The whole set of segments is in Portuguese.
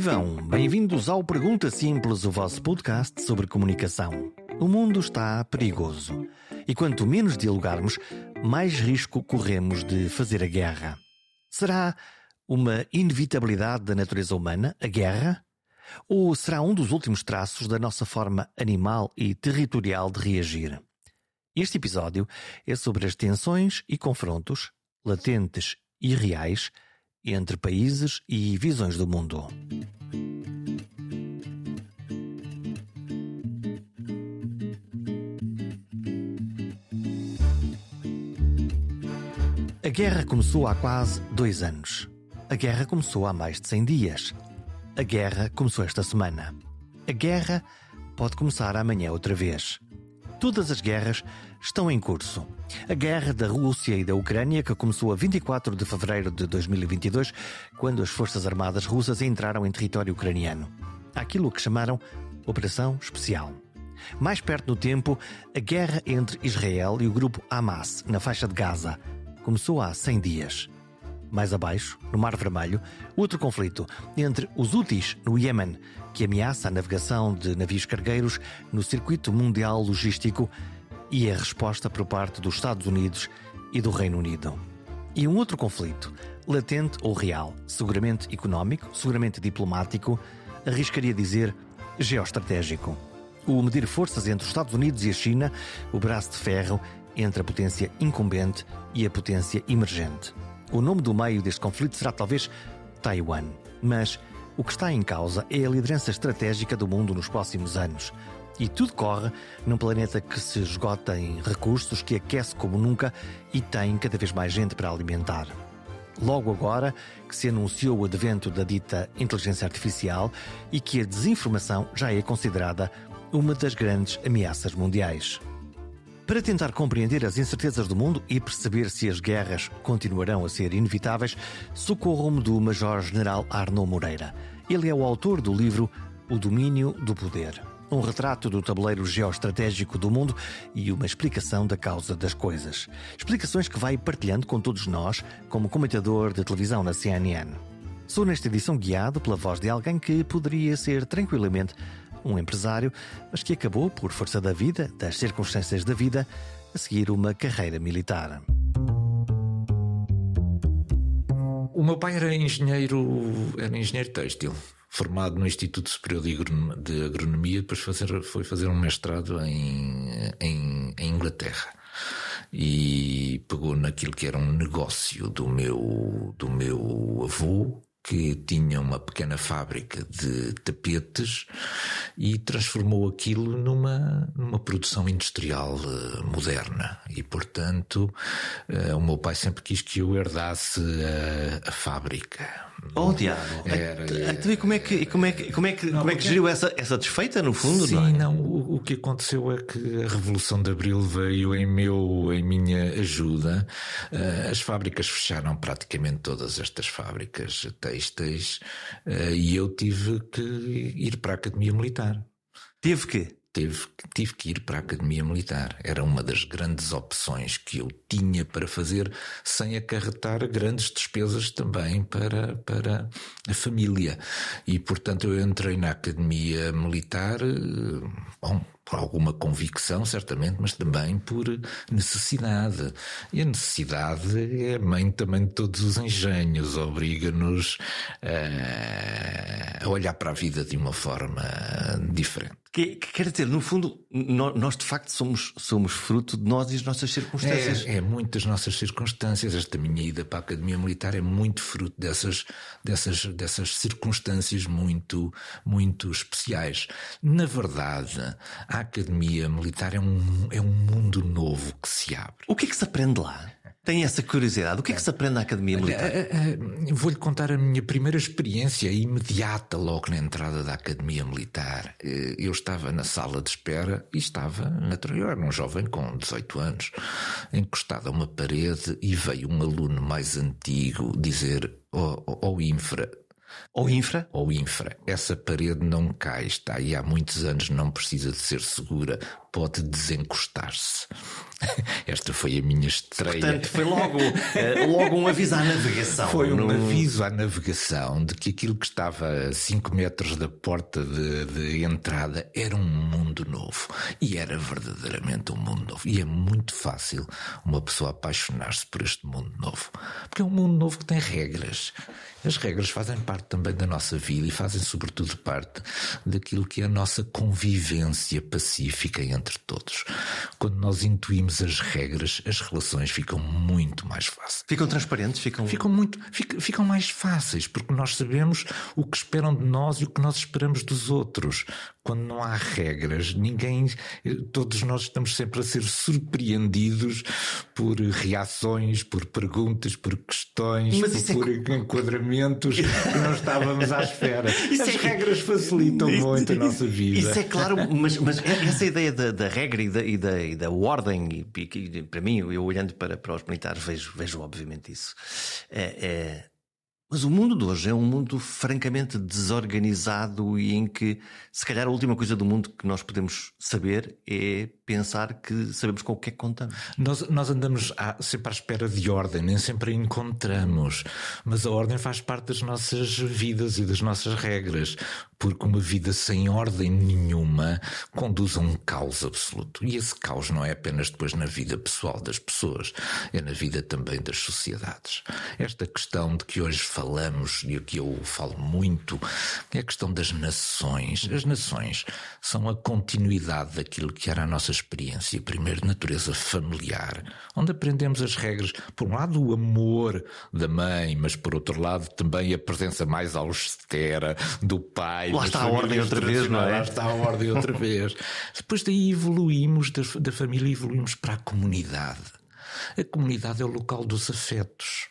Vivam! Bem-vindos ao Pergunta Simples, o vosso podcast sobre comunicação. O mundo está perigoso. E quanto menos dialogarmos, mais risco corremos de fazer a guerra. Será uma inevitabilidade da natureza humana, a guerra? Ou será um dos últimos traços da nossa forma animal e territorial de reagir? Este episódio é sobre as tensões e confrontos, latentes e reais, entre países e visões do mundo. Guerra começou há quase dois anos. A guerra começou há mais de 100 dias. A guerra começou esta semana. A guerra pode começar amanhã outra vez. Todas as guerras estão em curso. A guerra da Rússia e da Ucrânia, que começou a 24 de fevereiro de 2022, quando as Forças Armadas russas entraram em território ucraniano. Aquilo que chamaram Operação Especial. Mais perto no tempo, a guerra entre Israel e o grupo Hamas, na faixa de Gaza, começou há 100 dias. Mais abaixo, no Mar Vermelho, outro conflito entre os Houthis no Iêmen, que ameaça a navegação de navios cargueiros no circuito mundial logístico, e a resposta por parte dos Estados Unidos e do Reino Unido. E um outro conflito, latente ou real, seguramente económico, seguramente diplomático, arriscaria dizer geoestratégico. O medir forças entre os Estados Unidos e a China, o braço de ferro entre a potência incumbente e a potência emergente. O nome do meio deste conflito será talvez Taiwan. Mas o que está em causa é a liderança estratégica do mundo nos próximos anos. E tudo corre num planeta que se esgota em recursos, que aquece como nunca e tem cada vez mais gente para alimentar. Logo agora que se anunciou o advento da dita inteligência artificial e que a desinformação já é considerada uma das grandes ameaças mundiais. Para tentar compreender as incertezas do mundo e perceber se as guerras continuarão a ser inevitáveis, socorro-me do Major-General Arnaud Moreira. Ele é o autor do livro O Domínio do Poder. Um retrato do tabuleiro geoestratégico do mundo e uma explicação da causa das coisas. Explicações que vai partilhando com todos nós, como comentador de televisão na CNN. Sou nesta edição guiado pela voz de alguém que poderia ser tranquilamente um empresário, mas que acabou, por força da vida, das circunstâncias da vida, a seguir uma carreira militar. O meu pai era engenheiro, era engenheiro têxtil, formado no Instituto Superior de Agronomia, depois fazer, foi fazer um mestrado em, em, em Inglaterra e pegou naquilo que era um negócio do meu, do meu avô, que tinha uma pequena fábrica de tapetes e transformou aquilo numa, numa produção industrial uh, moderna. E, portanto, uh, o meu pai sempre quis que eu herdasse a, a fábrica. Oh, diabo. Era, então, como é que, como é que, como é que, não, como é que geriu essa, essa desfeita, no fundo? Sim, não, é? não o, o, que aconteceu é que a Revolução de Abril veio em, meu, em minha ajuda. Uh, as fábricas fecharam praticamente todas estas fábricas têxteis uh, e eu tive que ir para a Academia Militar. Teve que? Teve, tive que ir para a Academia Militar. Era uma das grandes opções que eu tinha para fazer, sem acarretar grandes despesas também para, para a família. E, portanto, eu entrei na Academia Militar, eh, bom, por alguma convicção, certamente, mas também por necessidade. E a necessidade é a mãe também de todos os engenhos, obriga-nos a olhar para a vida de uma forma diferente. Que, que, quer dizer, no fundo, nós de facto somos, somos fruto de nós e as nossas circunstâncias. É, é muitas nossas circunstâncias. Esta minha ida para a Academia Militar é muito fruto dessas, dessas, dessas circunstâncias muito, muito especiais. Na verdade, a Academia Militar é um, é um mundo novo que se abre. O que é que se aprende lá? Tem essa curiosidade. O que é que se aprende na Academia Militar? Eh, eh, vou-lhe contar a minha primeira experiência imediata logo na entrada da Academia Militar. Eh, eu estava na sala de espera e estava, natural, eu era um jovem com 18 anos, encostado a uma parede e veio um aluno mais antigo dizer ao, oh, ao oh, infra, ou infra? Ou infra. Essa parede não cai, está aí há muitos anos, não precisa de ser segura, pode desencostar-se. Esta foi a minha estreia. Portanto, foi logo, eh, logo um aviso à navegação. Foi um no... aviso à navegação de que aquilo que estava a 5 metros da porta de, de, entrada era um mundo novo. E era verdadeiramente um mundo novo. E é muito fácil uma pessoa apaixonar-se por este mundo novo. Porque é um mundo novo que tem regras. As regras fazem parte também da nossa vida e fazem, sobretudo, parte daquilo que é a nossa convivência pacífica entre todos. Quando nós intuímos as regras, as relações ficam muito mais fáceis. Ficam transparentes? Ficam, ficam muito ficam, ficam mais fáceis, porque nós sabemos o que esperam de nós e o que nós esperamos dos outros. Quando não há regras, ninguém, todos nós estamos sempre a ser surpreendidos por reações, por perguntas, por questões, por, é... enquadramentos que não estávamos à espera. Isso As é... regras facilitam isso, muito a nossa vida. Isso é claro, mas, mas essa ideia da, da regra e da, e da, e da ordem, e, e, para mim, eu olhando para, para os militares, vejo, vejo obviamente isso. É, é, mas o mundo de hoje é um mundo francamente desorganizado e em que, se calhar, a última coisa do mundo que nós podemos saber é pensar que sabemos com o que é que contamos. Nós, nós andamos à, sempre à espera de ordem, nem sempre a encontramos. Mas a ordem faz parte das nossas vidas e das nossas regras. Porque uma vida sem ordem nenhuma conduz a um caos absoluto. E esse caos não é apenas depois na vida pessoal das pessoas, é na vida também das sociedades. Esta questão de que hoje falamos e o que eu falo muito é a questão das nações. As nações são a continuidade daquilo que era a nossa experiência, primeiro de natureza familiar, onde aprendemos as regras, por um lado o amor da mãe, mas por outro lado também a presença mais austera do pai. Lá está a ordem outra vez, não é? Lá está a ordem outra vez. Depois daí evoluímos da, da família, evoluímos para a comunidade. A comunidade é o local dos afetos,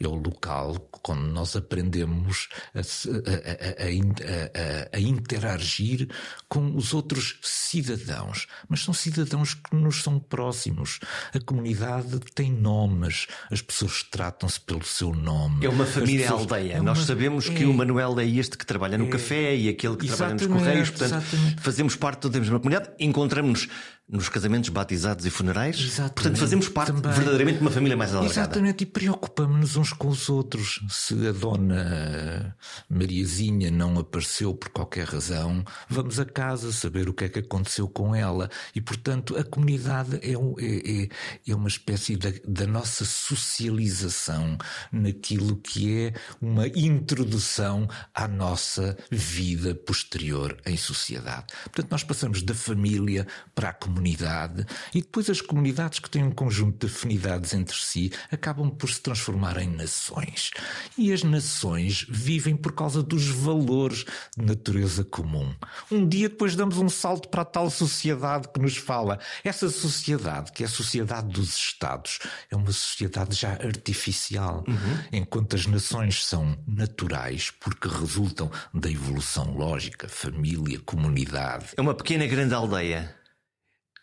é o local quando nós aprendemos a, a, a, a, interagir com os outros cidadãos, mas são cidadãos que nos são próximos. A comunidade tem nomes, as pessoas tratam-se pelo seu nome. É uma família pessoas... aldeia. É uma... Nós sabemos é... que o Manuel é este que trabalha no é... café e aquele que exatamente, trabalha nos correios, portanto, exatamente. fazemos parte da mesma comunidade, encontramos-nos nos casamentos, batizados e funerais. Exatamente. Portanto, fazemos parte Também. verdadeiramente de uma família mais alargada. Exatamente, e preocupamos-nos uns com os outros. Se a dona Mariazinha não apareceu por qualquer razão, vamos a casa saber o que é que aconteceu com ela. E, portanto, a comunidade é, um, é, é, é uma espécie da, da nossa socialização naquilo que é uma introdução à nossa vida posterior em sociedade. Portanto, nós passamos da família para a comunidade comunidade e depois as comunidades que têm um conjunto de afinidades entre si acabam por se transformar em nações. E as nações vivem por causa dos valores de natureza comum. Um dia depois damos um salto para a tal sociedade que nos fala. Essa sociedade, que é a sociedade dos Estados, é uma sociedade já artificial, uhum. enquanto as nações são naturais porque resultam da evolução lógica, família, comunidade. É uma pequena grande aldeia.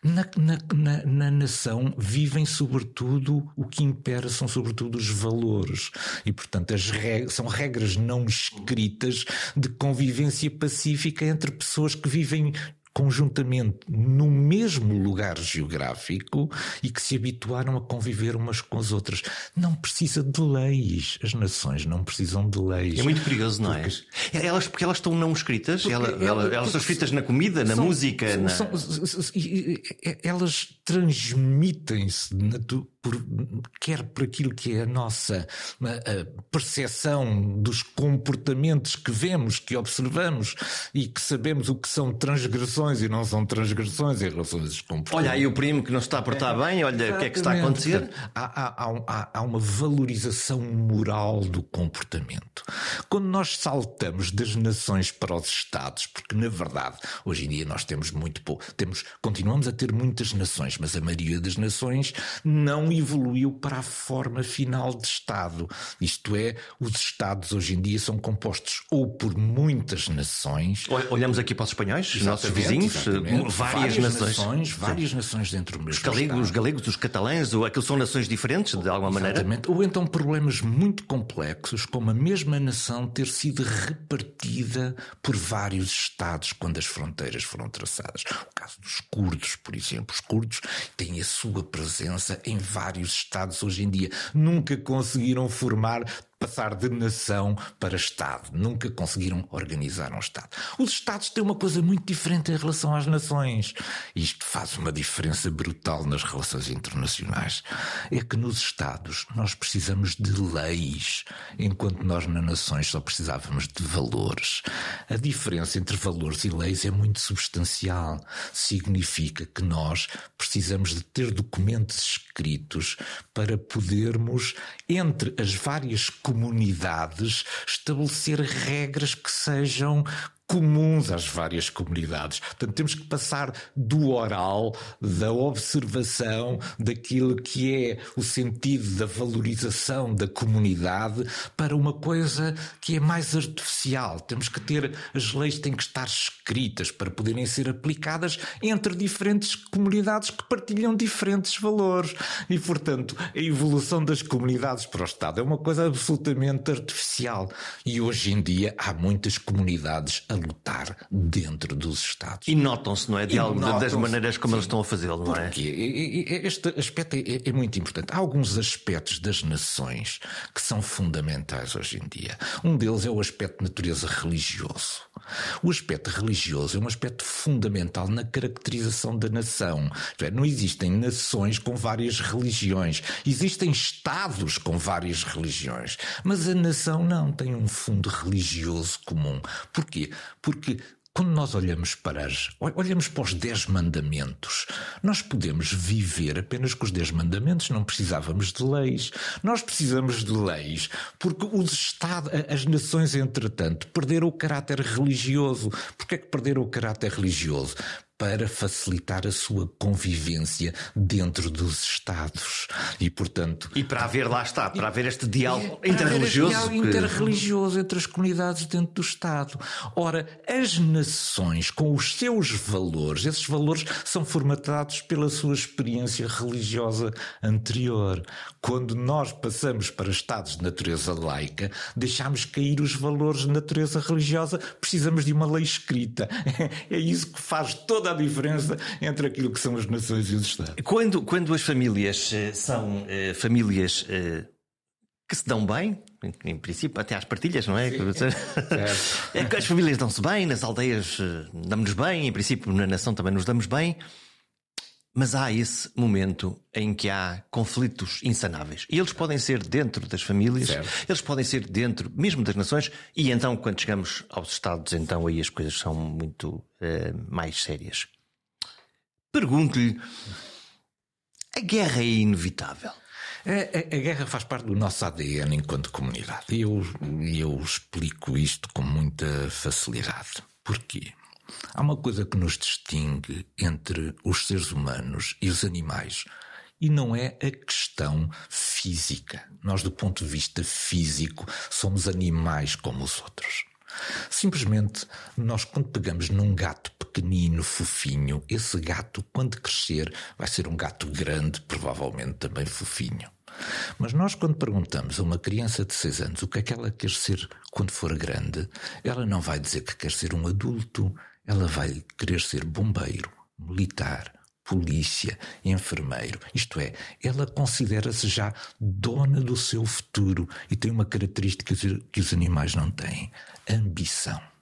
Na, na, na, na, nação vivem sobretudo, o que impera são sobretudo os valores. E, portanto, as regras, são regras não escritas de convivência pacífica entre pessoas que vivem conjuntamente no mesmo lugar geográfico e que se habituaram a conviver umas com as outras. Não precisa de leis. As nações não precisam de leis. É muito curioso, não é? Elas, porque elas estão não escritas, ela, ela, elas são escritas na comida, na são, música. São, na... São, elas transmitem-se por, quer por aquilo que é a nossa percepção dos comportamentos que vemos, que observamos e que sabemos o que são transgressões e não são transgressões em relação a esses comportamentos. Olha aí o primo que não está a portar é, bem, olha Exatamente. o que é que está a acontecer. Há, há, há, há uma valorização moral do comportamento. Quando nós saltamos das nações para os Estados, porque na verdade hoje em dia nós temos muito pouco, temos, continuamos a ter muitas nações, mas a maioria das nações não evoluiu para a forma final de Estado. Isto é, os Estados hoje em dia são compostos ou por muitas nações. Olhamos aqui para os espanhóis, os nossos vizinhos, várias, várias, nações. nações várias nações dentro do mesmo os galegos, os galegos, os catalães, ou aquilo são nações diferentes, de alguma Exatamente. maneira? Ou então problemas muito complexos, como a mesma nação ter sido repartida por vários Estados quando as fronteiras foram traçadas. O caso dos curdos, por exemplo. Os curdos têm a sua presença em vários Estados hoje em dia. Nunca conseguiram formar passar de nação para Estado. Nunca conseguiram organizar um Estado. Os Estados têm uma coisa muito diferente em relação às nações. Isto faz uma diferença brutal nas relações internacionais. É que nos Estados nós precisamos de leis, enquanto nós nas nações só precisávamos de valores. A diferença entre valores e leis é muito substancial. Significa que nós precisamos de ter documentos escritos para podermos, entre as várias comunidades, comunidades estabelecer regras que sejam comuns às várias comunidades. Portanto, temos que passar do oral, da observação, daquilo que é o sentido da valorização da comunidade, para uma coisa que é mais artificial. Temos que ter, as leis têm que estar escritas para poderem ser aplicadas entre diferentes comunidades que partilham diferentes valores. E, portanto, a evolução das comunidades para o Estado é uma coisa absolutamente artificial. E hoje em dia há muitas comunidades a lutar dentro dos Estados. E notam-se, não é? De algo, das maneiras como sim. eles estão a fazê-lo, não é? Porque este aspecto é, é, muito importante. Há alguns aspectos das nações que são fundamentais hoje em dia. Um deles é o aspecto de natureza religioso. O aspecto religioso é um aspecto fundamental na caracterização da nação. É, não existem nações com várias religiões. Existem Estados com várias religiões. Mas a nação não tem um fundo religioso comum. Porquê? Porque quando nós olhamos para, as, olhamos para os Dez Mandamentos, nós podemos viver apenas com os Dez Mandamentos, não precisávamos de leis. Nós precisamos de leis porque os Estados, as nações, entretanto, perderam o caráter religioso. Porquê é que perderam o caráter religioso? Para facilitar a sua convivência dentro dos Estados. E, portanto. E para haver, lá está, para haver este diálogo é, interreligioso. Este diálogo que... interreligioso entre as comunidades dentro do Estado. Ora, as nações, com os seus valores, esses valores são formatados pela sua experiência religiosa anterior. Quando nós passamos para Estados de natureza laica, deixamos cair os valores de natureza religiosa, precisamos de uma lei escrita. É isso que faz toda a diferença entre aquilo que são as nações e os Estados. Quando, quando as famílias eh, são uh, famílias uh, que se dão bem, em princípio, até às partilhas, não é? é que as famílias dão-se bem, nas aldeias damos-nos bem, em princípio, na nação também nos damos bem. Mas há esse momento em que há conflitos insanáveis. E eles podem ser dentro das famílias, certo. eles podem ser dentro mesmo das nações, e então, quando chegamos aos Estados, então aí as coisas são muito uh, mais sérias. Pergunto-lhe: a guerra é inevitável? A, a, a, guerra faz parte do nosso ADN enquanto comunidade. E eu, eu explico isto com muita facilidade. Porquê? Há uma coisa que nos distingue entre os seres humanos e os animais. E não é a questão física. Nós, do ponto de vista físico, somos animais como os outros. Simplesmente, nós, quando pegamos num gato pequenino, fofinho, esse gato, quando crescer, vai ser um gato grande, provavelmente também fofinho. Mas nós, quando perguntamos a uma criança de 6 anos o que é que ela quer ser quando for grande, ela não vai dizer que quer ser um adulto, ela vai querer ser bombeiro, militar, polícia, enfermeiro. Isto é, ela considera-se já dona do seu futuro e tem uma característica que os animais não têm: ambição.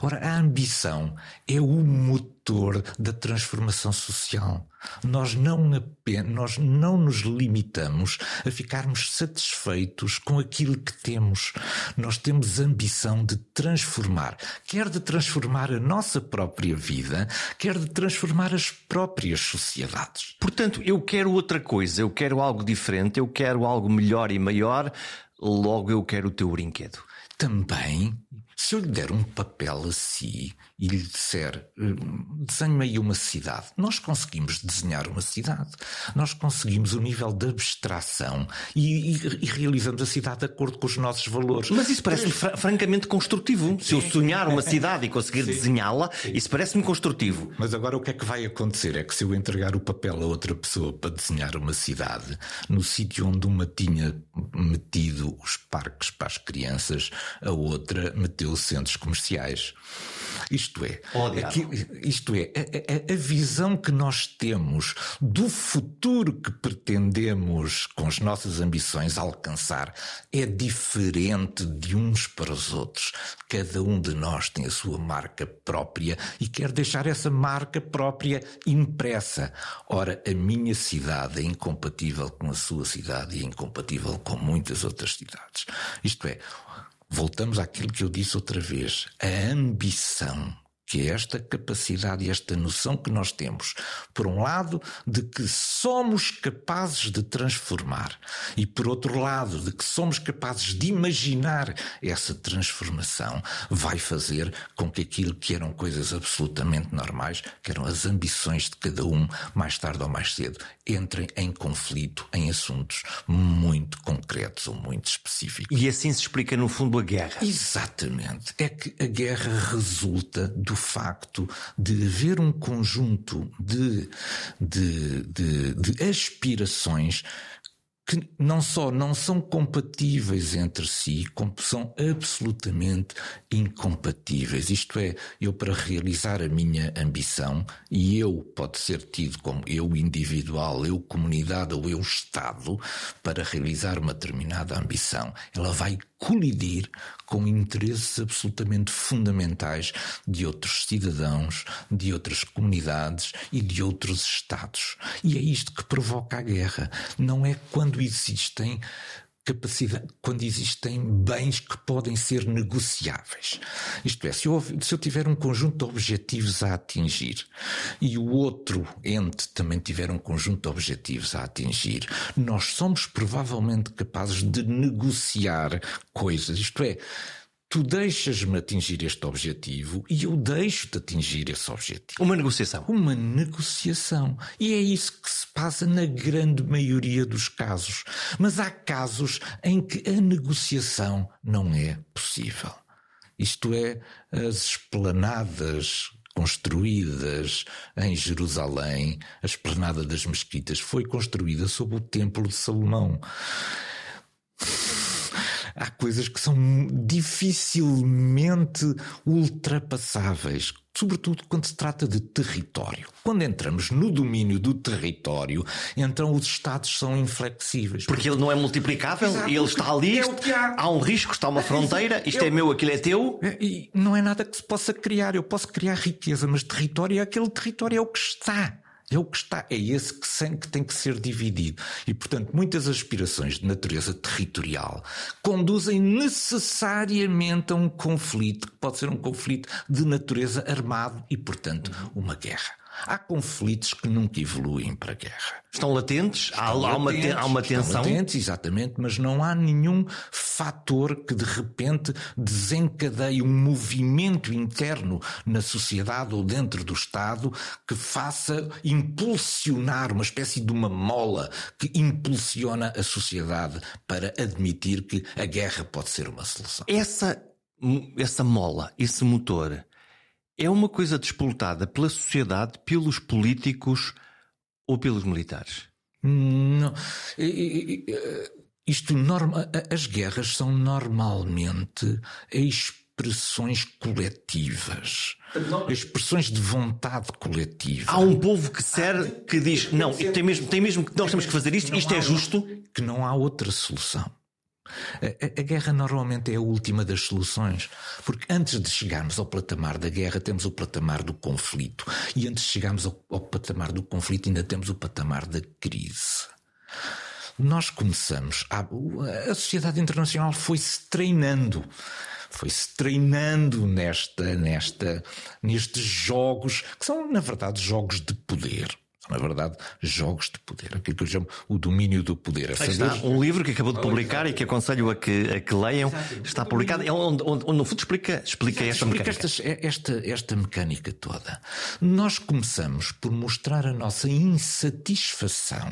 Ora, a ambição é o motor da transformação social. Nós não apenas, nós não nos limitamos a ficarmos satisfeitos com aquilo que temos. Nós temos ambição de transformar, quer de transformar a nossa própria vida, quer de transformar as próprias sociedades. Portanto, eu quero outra coisa, eu quero algo diferente, eu quero algo melhor e maior, logo eu quero o teu brinquedo. Também se eu lhe der um papel a si e lhe disser hum, desenhe-me aí uma cidade, nós conseguimos desenhar uma cidade. Nós conseguimos o um nível de abstração e, e, e, realizamos a cidade de acordo com os nossos valores. Mas isso parece-me fr francamente construtivo. Se eu sonhar uma cidade e conseguir desenhá-la, isso parece-me construtivo. Mas agora o que é que vai acontecer? É que se eu entregar o papel a outra pessoa para desenhar uma cidade, no sítio onde uma tinha metido os parques para as crianças, a outra meteu centros comerciais. Isto é, aqui, isto é a, a, a, visão que nós temos do futuro que pretendemos, com as nossas ambições, alcançar é diferente de uns para os outros. Cada um de nós tem a sua marca própria e quer deixar essa marca própria impressa. Ora, a minha cidade é incompatível com a sua cidade e é incompatível com muitas outras cidades. Isto é, voltamos àquilo que eu disse outra vez: a ambição que é esta capacidade e esta noção que nós temos, por um lado, de que somos capazes de transformar, e por outro lado, de que somos capazes de imaginar essa transformação, vai fazer com que aquilo que eram coisas absolutamente normais, que eram as ambições de cada um, mais tarde ou mais cedo, entrem em conflito em assuntos muito concretos ou muito específicos. E assim se explica, no fundo, a guerra. Exatamente. É que a guerra resulta do facto de haver um conjunto de, de, de, de aspirações que não só não são compatíveis entre si, como são absolutamente incompatíveis. Isto é, eu para realizar a minha ambição, e eu pode ser tido como eu individual, eu comunidade ou eu Estado, para realizar uma determinada ambição, ela vai colidir com interesses absolutamente fundamentais de outros cidadãos, de outras comunidades e de outros Estados. E é isto que provoca a guerra. Não é quando existem capacidade, quando existem bens que podem ser negociáveis. Isto é, se eu, se eu tiver um conjunto de objetivos a atingir e o outro ente também tiver um conjunto de objetivos a atingir, nós somos provavelmente capazes de negociar coisas. Isto é, tu deixas-me atingir este objetivo e eu deixo de atingir esse objetivo. Uma negociação. Uma negociação. E é isso que se passa na grande maioria dos casos. Mas há casos em que a negociação não é possível. Isto é, as esplanadas construídas em Jerusalém, a esplanada das mesquitas foi construída sob o Templo de Salomão há coisas que são dificilmente ultrapassáveis, sobretudo quando se trata de território. Quando entramos no domínio do território, então os Estados são inflexíveis. Porque ele não é multiplicável, Exato, ele está ali, é há. há. um risco, está uma fronteira, isto eu, é meu, aquilo é teu. É, e não é nada que se possa criar. Eu posso criar riqueza, mas território é aquele território, é o que está. É o que está, é esse que, que tem que ser dividido. E, portanto, muitas aspirações de natureza territorial conduzem necessariamente a um conflito, que pode ser um conflito de natureza armado e, portanto, uma guerra. Há conflitos que nunca evoluem para a guerra. Estão latentes? Estão há, latentes, há, uma, há uma tensão? Estão latentes, exatamente, mas não há nenhum fator que de repente desencadeie um movimento interno na sociedade ou dentro do Estado que faça impulsionar uma espécie de uma mola que impulsiona a sociedade para admitir que a guerra pode ser uma solução. Essa, essa mola, esse motor, é uma coisa disputada pela sociedade, pelos políticos ou pelos militares? Não. Isto norma, as guerras são normalmente expressões coletivas. Expressões de vontade coletiva. Há um povo que serve, que diz, não, tem mesmo, tem mesmo que nós temos que fazer isto, isto é justo. Que não há outra solução. A, a, guerra normalmente é a última das soluções, porque antes de chegarmos ao patamar da guerra, temos o patamar do conflito, e antes de chegarmos ao, ao patamar do conflito, ainda temos o patamar da crise. Nós começamos, a, a sociedade internacional foi-se treinando foi-se treinando nesta, nesta, nestes jogos que são, na verdade, jogos de poder na verdade, jogos de poder, aquilo que eu chamo o domínio do poder. Saber... Está um livro que acabou de publicar e que aconselho a que, a que leiam. Exato. Está publicado, é onde, onde, onde, no fundo explica, explica esta explica mecânica. Esta, esta, esta mecânica toda. Nós começamos por mostrar a nossa insatisfação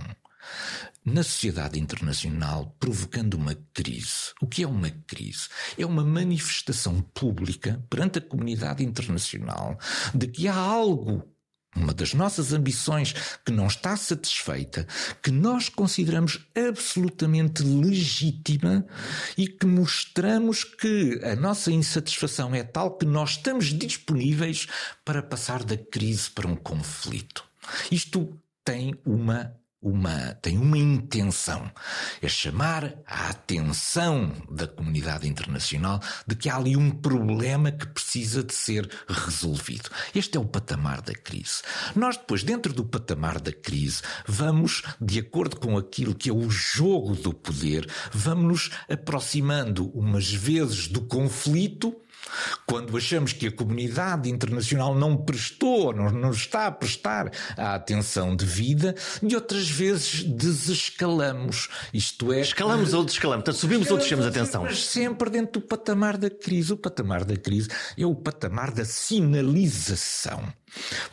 na sociedade internacional, provocando uma crise. O que é uma crise? É uma manifestação pública perante a comunidade internacional de que há algo uma das nossas ambições que não está satisfeita, que nós consideramos absolutamente legítima e que mostramos que a nossa insatisfação é tal que nós estamos disponíveis para passar da crise para um conflito. Isto tem uma uma, tem uma intenção, é chamar a atenção da comunidade internacional de que há ali um problema que precisa de ser resolvido. Este é o patamar da crise. Nós depois, dentro do patamar da crise, vamos, de acordo com aquilo que é o jogo do poder, vamos nos aproximando umas vezes do conflito, quando achamos que a comunidade internacional não prestou, não, não está a prestar a atenção devida, e outras vezes desescalamos. Isto é. Escalamos ou desescalamos, portanto subimos ou descemos a atenção. Mas sempre dentro do patamar da crise. O patamar da crise é o patamar da sinalização.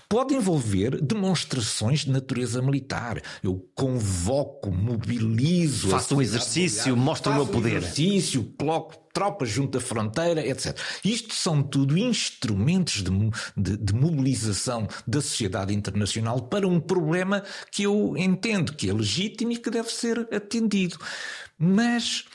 Pode envolver demonstrações de natureza militar. Eu convoco, mobilizo. Faço um exercício, mostro o meu poder. Um exercício, coloco tropas junto à fronteira, etc. Isto são tudo instrumentos de, de, de, mobilização da sociedade internacional para um problema que eu entendo que é legítimo e que deve ser atendido. Mas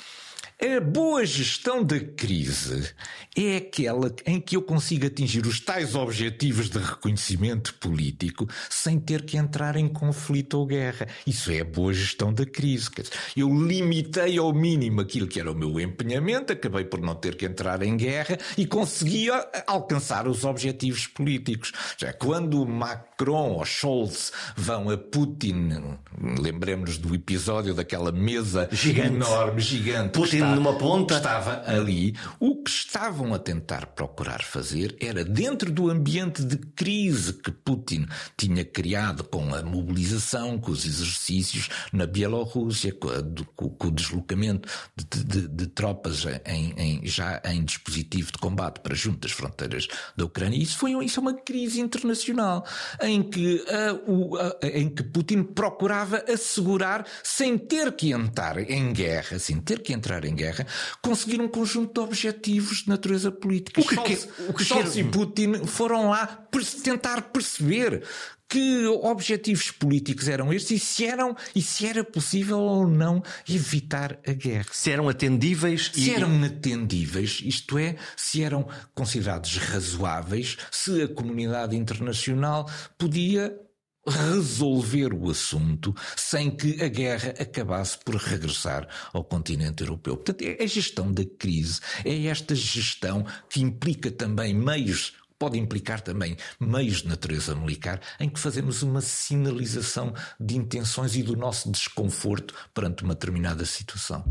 a boa gestão da crise é aquela em que eu consigo atingir os tais objetivos de reconhecimento político sem ter que entrar em conflito ou guerra. Isso é a boa gestão da crise. Eu limitei ao mínimo aquilo que era o meu empenhamento, acabei por não ter que entrar em guerra e consegui alcançar os objetivos políticos. Já quando Macron ou Scholz vão a Putin, lembremos do episódio daquela mesa gigante. enorme, gigante. Putin numa ponta. Estava ali. O que estavam a tentar procurar fazer era, dentro do ambiente de crise que Putin tinha criado com a mobilização, com os exercícios na Bielorrússia, com, a, com o deslocamento de, de, de tropas em, em, já em dispositivo de combate para junto das fronteiras da Ucrânia. Isso, foi, isso é uma crise internacional em que, o, em que Putin procurava assegurar, sem ter que entrar em guerra, sem ter que entrar em guerra, guerra, conseguir um conjunto de objetivos de natureza política. O que, Scholz, que, o que Scholz e Putin foram lá tentar perceber que objetivos políticos eram estes e se eram e se era possível ou não evitar a guerra. Se eram atendíveis se e... eram atendíveis, isto é, se eram considerados razoáveis, se a comunidade internacional podia resolver o assunto sem que a guerra acabasse por regressar ao continente europeu. Portanto, é a gestão da crise, é esta gestão que implica também meios pode implicar também meios de natureza militar em que fazemos uma sinalização de intenções e do nosso desconforto perante uma determinada situação.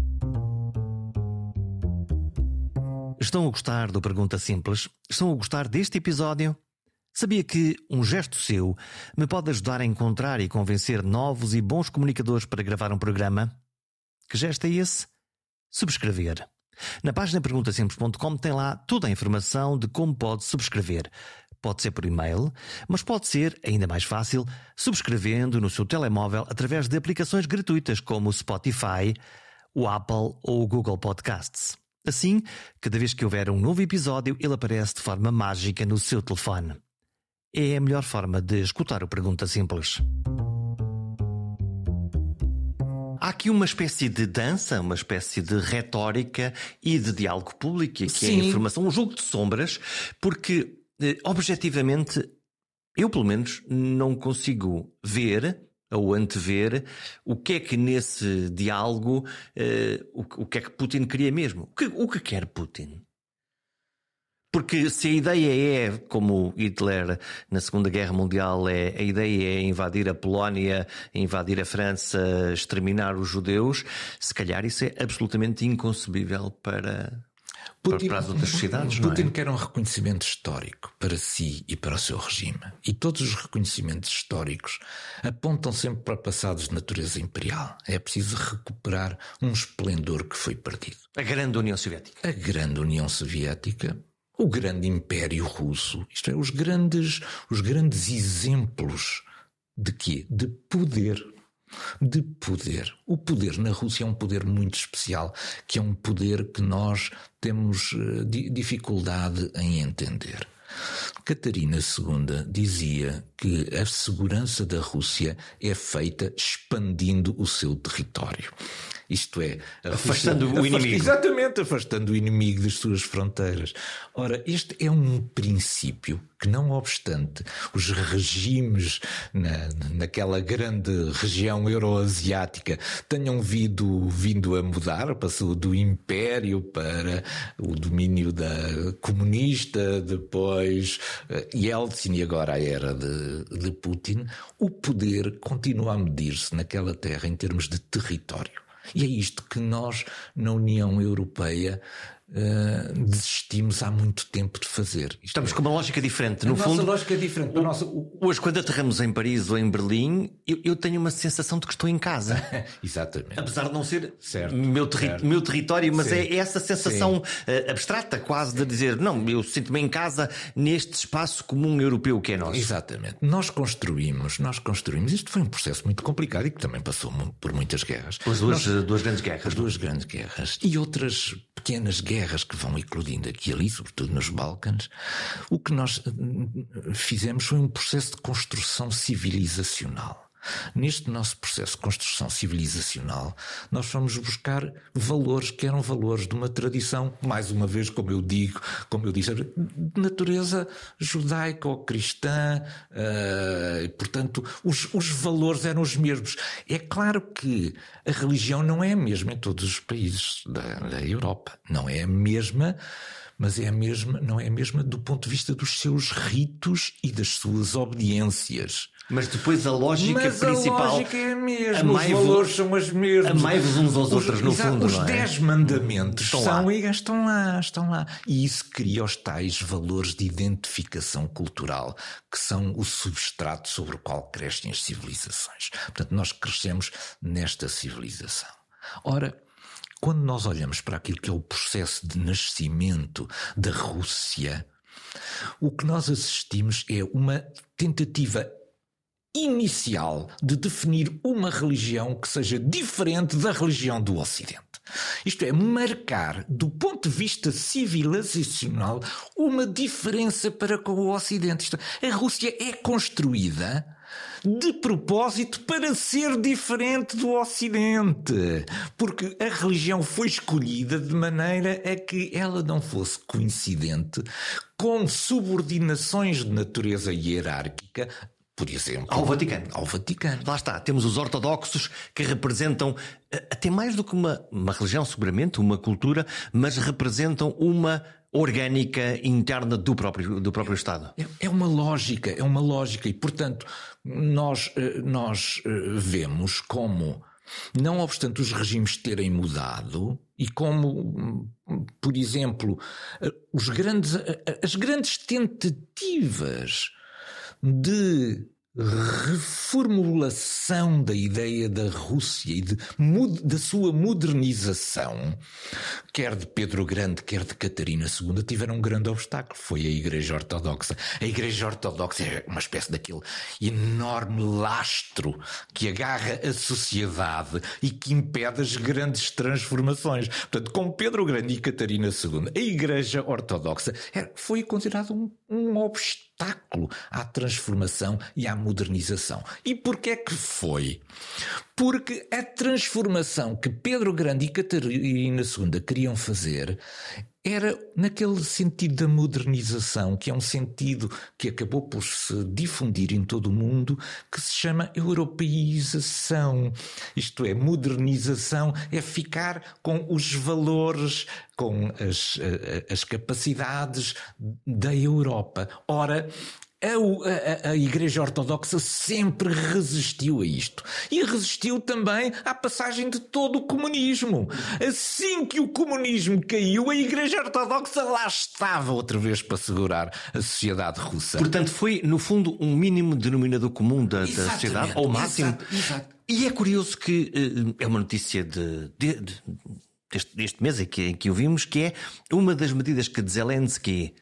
Estão a gostar do Pergunta Simples? Estão a gostar deste episódio? Sabia que um gesto seu me pode ajudar a encontrar e convencer novos e bons comunicadores para gravar um programa? Que gesto é esse? Subscrever. Na página perguntasimples.com tem lá toda a informação de como pode subscrever. Pode ser por e-mail, mas pode ser, ainda mais fácil, subscrevendo no seu telemóvel através de aplicações gratuitas como o Spotify, o Apple ou o Google Podcasts. Assim, cada vez que houver um novo episódio, ele aparece de forma mágica no seu telefone é a melhor forma de escutar o Pergunta Simples. Há aqui uma espécie de dança, uma espécie de retórica e de diálogo público, que Sim. é a informação, um jogo de sombras, porque eh, objetivamente eu, pelo menos, não consigo ver ou antever o que é que nesse diálogo, uh, o, o, que é que Putin queria mesmo. O que, o que quer Putin? Porque se a ideia é, como Hitler na Segunda Guerra Mundial, é, a ideia é invadir a Polónia, invadir a França, exterminar os judeus, se calhar isso é absolutamente inconcebível para, Putin, para as outras sociedades. Putin não é? quer um reconhecimento histórico para si e para o seu regime. E todos os reconhecimentos históricos apontam sempre para passados de natureza imperial. É preciso recuperar um esplendor que foi perdido. A grande União Soviética. A grande União Soviética o grande império russo, isto é, os grandes, os grandes exemplos de quê? De poder. De poder. O poder na Rússia é um poder muito especial, que é um poder que nós temos uh, dificuldade em entender. Catarina II dizia que a segurança da Rússia é feita expandindo o seu território. Isto é, afastando o inimigo. Exatamente, afastando o inimigo das suas fronteiras. Ora, este é um princípio que, não obstante os regimes na, naquela grande região euroasiática tenham vindo, vindo a mudar, passou do império para o domínio da comunista, depois uh, Yeltsin e agora a era de, de Putin, o poder continua a medir-se naquela terra em termos de território. E é isto que nós, na União Europeia, Uh, desistimos há muito tempo de fazer. Estamos com uma lógica diferente. No a fundo, nossa lógica é diferente. O, nossa... Hoje, quando aterramos em Paris ou em Berlim, eu, eu tenho uma sensação de que estou em casa. Exatamente. Apesar de não ser certo, meu, terri certo. meu território, mas Sim. é essa sensação uh, abstrata, quase, de dizer: não, eu sinto-me em casa neste espaço comum europeu que é nosso. Exatamente. Nós construímos, nós construímos. Isto foi um processo muito complicado e que também passou por muitas guerras. As duas, nós, duas grandes guerras. As duas grandes guerras. E outras pequenas guerras que vão eclodindo aqui e ali, sobretudo nos Balcãs, o que nós eh, fizemos foi um processo de construção civilizacional. Neste nosso processo de construção civilizacional, nós fomos buscar valores que eram valores de uma tradição, mais uma vez, como eu digo, como eu disse, de natureza judaica ou cristã, uh, portanto, os, os valores eram os mesmos. É claro que a religião não é a mesma em todos os países da, da Europa, não é a mesma mas é a mesma, não é a mesma do ponto de vista dos seus ritos e das suas obediências. Mas depois a lógica Mas principal. A lógica é a mesma, os valores são as mesmas. Amai-vos uns aos os, outros, no fundo. Os não é? dez mandamentos estão são, lá. estão lá, estão lá. E isso cria os tais valores de identificação cultural, que são o substrato sobre o qual crescem as civilizações. Portanto, nós crescemos nesta civilização. Ora, quando nós olhamos para aquilo que é o processo de nascimento da Rússia, o que nós assistimos é uma tentativa inicial de definir uma religião que seja diferente da religião do Ocidente. Isto é, marcar, do ponto de vista civilizacional, uma diferença para com o Ocidente. Isto, é, a Rússia é construída de propósito para ser diferente do Ocidente. Porque a religião foi escolhida de maneira a que ela não fosse coincidente com subordinações de natureza hierárquica por exemplo, ao Vaticano. Ao Vaticano. Lá está, temos os ortodoxos que representam eh, até mais do que uma, uma religião, seguramente, uma cultura, mas representam uma orgânica interna do próprio, do próprio Estado. É, é uma lógica, é uma lógica, e portanto nós, eh, nós eh, vemos como, não obstante os regimes terem mudado, e como, por exemplo, os grandes, as grandes tentativas de reformulação da ideia da Rússia e de, da sua modernização, quer de Pedro Grande, quer de Catarina II, tiveram um grande obstáculo. Foi a Igreja Ortodoxa. A Igreja Ortodoxa é uma espécie daquele enorme lastro que agarra a sociedade e que impede as grandes transformações. Portanto, com Pedro Grande e Catarina II, a Igreja Ortodoxa foi considerada um, um obstáculo à transformação e à modernização. E porquê é que foi? Porque a transformação que Pedro Grande e Catarina II queriam fazer era naquele sentido da modernização, que é um sentido que acabou por se difundir em todo o mundo, que se chama europeização. Isto é, modernização é ficar com os valores, com as, as capacidades da Europa. Ora, a, a, a, Igreja Ortodoxa sempre resistiu a isto. E resistiu também à passagem de todo o comunismo. Assim que o comunismo caiu, a Igreja Ortodoxa lá estava outra vez para segurar a sociedade russa. Portanto, foi, no fundo, um mínimo denominador comum da, da sociedade, ou máximo. Exato, exato. E é curioso que uh, é uma notícia de, de, de deste, deste, mês em que, em que ouvimos, que é uma das medidas que Zelensky,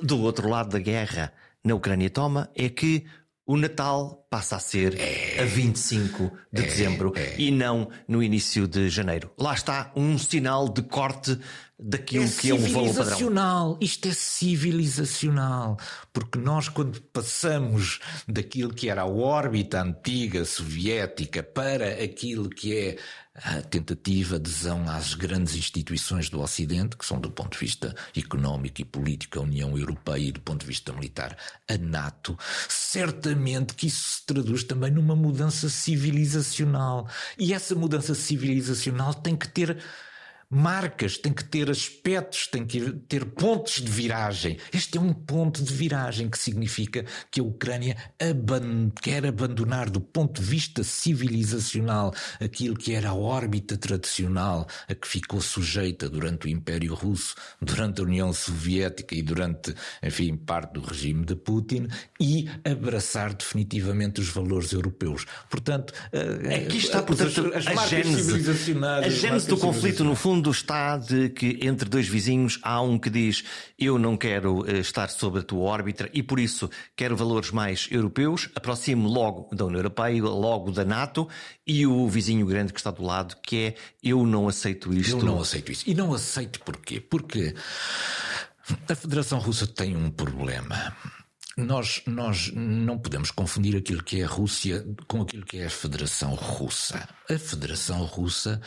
do outro lado da guerra, na Ucrânia toma é que o Natal passa a ser é, a 25 de é, dezembro é. e não no início de janeiro. Lá está um sinal de corte daquilo é que é um valor padrão. civilizacional. Isto é civilizacional. Porque nós, quando passamos daquilo que era a órbita antiga soviética para aquilo que é a tentativa de adesão às grandes instituições do Ocidente, que são do ponto de vista económico e político a União Europeia e do ponto de vista militar a NATO, certamente que isso se traduz também numa mudança civilizacional. E essa mudança civilizacional tem que ter marcas, tem que ter aspectos, tem que ter pontos de viragem. Este é um ponto de viragem que significa que a Ucrânia aban quer abandonar do ponto de vista civilizacional aquilo que era a órbita tradicional a que ficou sujeita durante o Império Russo, durante a União Soviética e durante, enfim, parte do regime de Putin e abraçar definitivamente os valores europeus. Portanto, aqui está, portanto, as, as a gênese, a gênese do conflito no fundo fundo está de que entre dois vizinhos há um que diz eu não quero eh, estar sob a tua órbita e por isso quero valores mais europeus, aproximo logo da União Europeia, logo da NATO e o vizinho grande que está do lado que é eu não aceito isto. Eu não aceito isso. E não aceito porquê? Porque a Federação Russa tem um problema. Nós, nós não podemos confundir aquilo que é a Rússia com aquilo que é a Federação Russa. A Federação Russa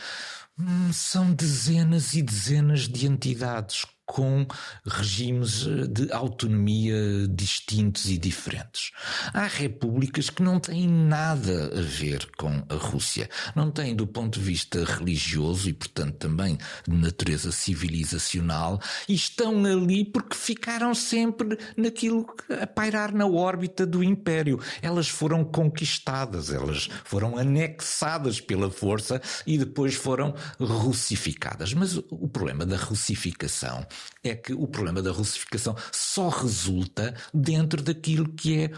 são dezenas e dezenas de entidades com regimes eh, de autonomia distintos e diferentes. Há repúblicas que não têm nada a ver com a Rússia. Não têm do ponto de vista religioso e, portanto, também de natureza civilizacional e estão ali porque ficaram sempre naquilo a pairar na órbita do império. Elas foram conquistadas, elas foram anexadas pela força e depois foram russificadas. Mas o problema da russificação é que o problema da russificação só resulta dentro daquilo que é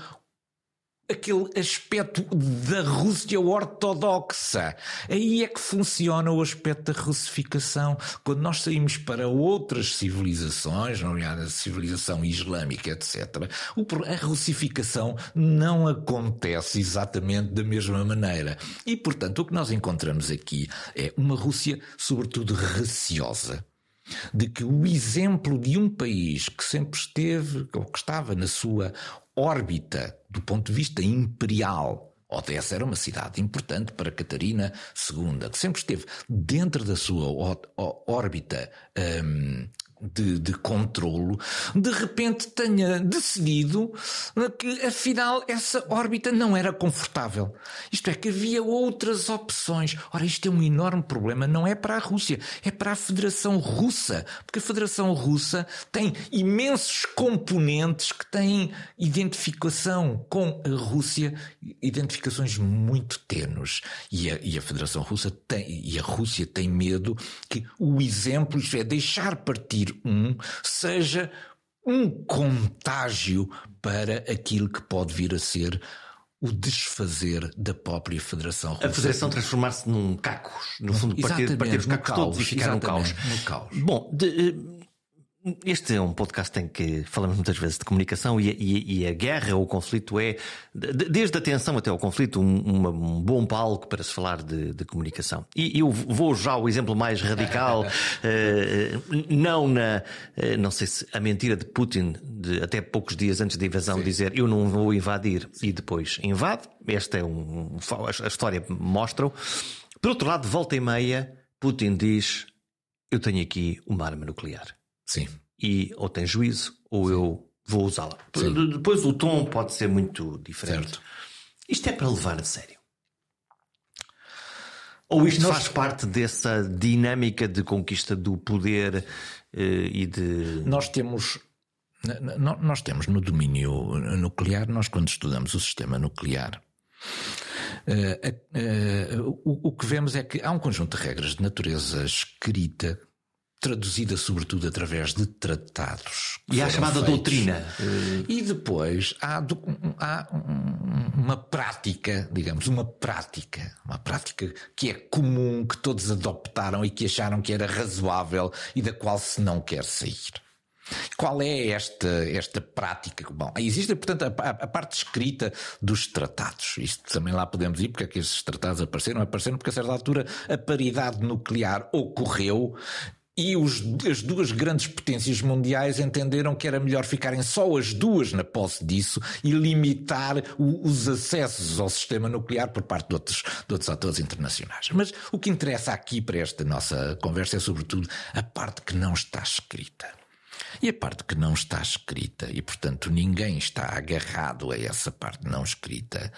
aquele aspecto da Rússia ortodoxa. Aí é que funciona o aspecto da russificação. Quando nós saímos para outras civilizações, nomeadamente a civilização islâmica, etc., a russificação não acontece exatamente da mesma maneira. E, portanto, o que nós encontramos aqui é uma Rússia, sobretudo, receosa de que o exemplo de um país que sempre esteve, ou que estava na sua órbita do ponto de vista imperial, Odessa era uma cidade importante para Catarina II, que sempre esteve dentro da sua órbita um, de, de controlo, de repente tenha decidido que afinal essa órbita não era confortável. Isto é, que havia outras opções. Ora, isto é um enorme problema, não é para a Rússia, é para a Federação Russa, porque a Federação Russa tem imensos componentes que têm identificação com a Rússia, identificações muito tenues. E a, e a Federação Russa tem, e a Rússia tem medo que o exemplo, isto é, deixar partir seja um contágio para aquilo que pode vir a ser o desfazer da própria Federação Russa. A Federação transformar-se num cacos, no fundo, partir, partir os cacos todos e ficar num caos. no caos. Bom, de, eh, este é um podcast em que falamos muitas vezes de comunicação e, e, e a guerra ou o conflito é, desde a tensão até ao conflito, um, um bom palco para se falar de, de, comunicação. E eu vou já ao exemplo mais radical, eh, não na, eh, não sei se a mentira de Putin, de até poucos dias antes da invasão, Sim. dizer eu não vou invadir e depois invade. Esta é um, a história mostra-o. Por outro lado, volta e meia, Putin diz: Eu tenho aqui uma arma nuclear. Sim. E ou tem juízo ou Sim. eu vou usá-la. Depois o tom pode ser muito diferente. Certo. Isto é para levar a sério. Ou isto Nós... faz parte dessa dinâmica de conquista do poder eh, e de. Nós temos. Nós temos no domínio nuclear, nós quando estudamos o sistema nuclear, uh, uh, o, o que vemos é que há um conjunto de regras de natureza escrita traduzida sobretudo através de tratados. E há a chamada feitos. doutrina. E depois há, há, uma prática, digamos, uma prática, uma prática que é comum, que todos adoptaram e que acharam que era razoável e da qual se não quer sair. Qual é esta, esta prática? Bom, existe, portanto, a, a, parte escrita dos tratados. Isto também lá podemos ir, porque é que esses tratados apareceram? Apareceram porque a certa altura a paridade nuclear ocorreu E os, as duas grandes potências mundiais entenderam que era melhor ficarem só as duas na posse disso e limitar o, os acessos ao sistema nuclear por parte de outros, de outros atores internacionais. Mas o que interessa aqui para esta nossa conversa é, sobretudo, a parte que não está escrita. E a parte que não está escrita, e portanto ninguém está agarrado a essa parte não escrita,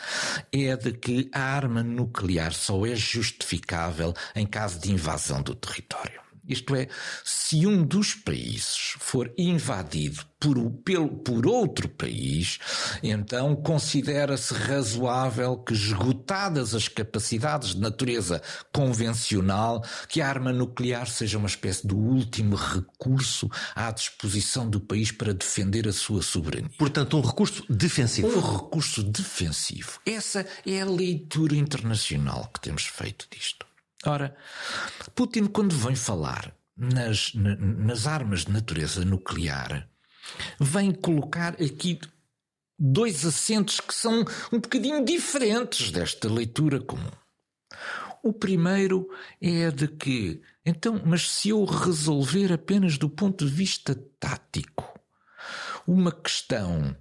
é de que a arma nuclear só é justificável em caso de invasão do território. Isto é, se um dos países for invadido por, pelo, por outro país, então considera-se razoável que, esgotadas as capacidades de natureza convencional, que a arma nuclear seja uma espécie de último recurso à disposição do país para defender a sua soberania. Portanto, um recurso defensivo. Um recurso defensivo. Essa é a leitura internacional que temos feito disto. Ora, Putin, quando vem falar nas, nas armas de natureza nuclear, vem colocar aqui dois acentos que são um bocadinho diferentes desta leitura comum. O primeiro é de que, então, mas se eu resolver apenas do ponto de vista tático uma questão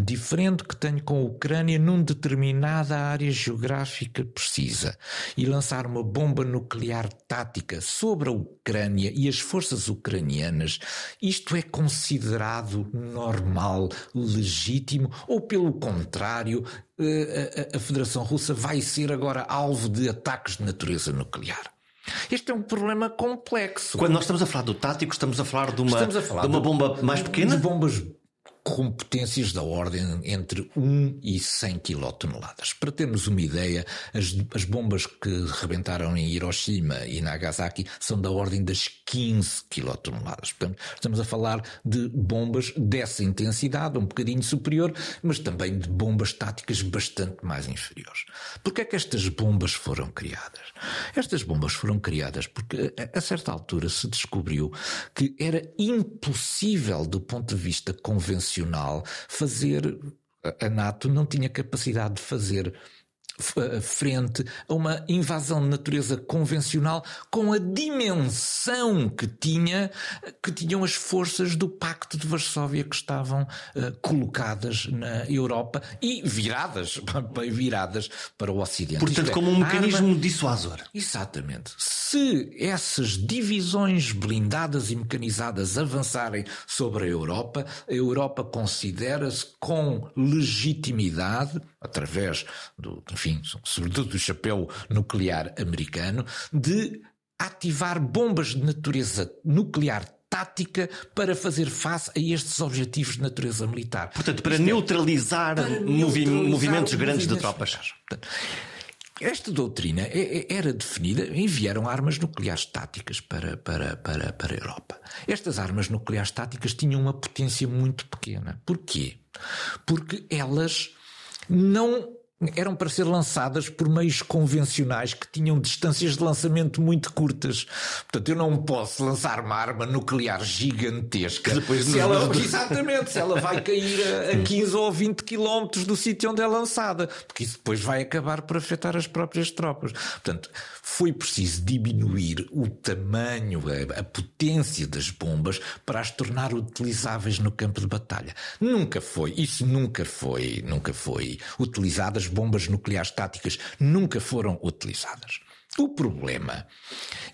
diferente que tenho com a Ucrânia num determinada área geográfica precisa e lançar uma bomba nuclear tática sobre a Ucrânia e as forças ucranianas, isto é considerado normal, legítimo ou pelo contrário, eh, a, a, a Federação Russa vai ser agora alvo de ataques de natureza nuclear? Este é um problema complexo. Quando nós estamos a falar do tático, estamos a falar de uma, falar de uma bomba mais pequena? De bombas com potências da ordem entre 1 e 100 quilotoneladas. Para termos uma ideia, as, as bombas que rebentaram em Hiroshima e Nagasaki são da ordem das 15 quilotoneladas. Portanto, estamos a falar de bombas dessa intensidade, um bocadinho superior, mas também de bombas táticas bastante mais inferiores. Porquê é que estas bombas foram criadas? Estas bombas foram criadas porque a certa altura se descobriu que era impossível do ponto de vista convencional fazer. A NATO não tinha capacidade de fazer frente a uma invasão de natureza convencional com a dimensão que tinha que tinham as forças do Pacto de Varsóvia que estavam uh, colocadas na Europa e viradas viradas para o Ocidente. Portanto, é, como um mecanismo arma... dissuasor. Exatamente. Se essas divisões blindadas e mecanizadas avançarem sobre a Europa, a Europa considera-se com legitimidade através do, enfim, sobretudo do chapéu nuclear americano, de ativar bombas de natureza nuclear tática para fazer face a estes objetivos de natureza militar. Portanto, para, neutralizar, é, para movi neutralizar, movimentos grandes de tropas. Portanto, esta doutrina é, é, era definida, enviaram armas nucleares táticas para, para, para, para a Europa. Estas armas nucleares táticas tinham uma potência muito pequena. Porquê? Porque elas não eram para ser lançadas por meios convencionais que tinham distâncias de lançamento muito curtas. Portanto, eu não posso lançar uma arma nuclear gigantesca. Depois se ela, exatamente, se ela vai cair a, a 15 ou 20 quilómetros do sítio onde é lançada, porque isso depois vai acabar por afetar as próprias tropas. Portanto, foi preciso diminuir o tamanho, a, potência das bombas para as tornar utilizáveis no campo de batalha. Nunca foi, isso nunca foi, nunca foi utilizadas bombas nucleares táticas nunca foram utilizadas. O problema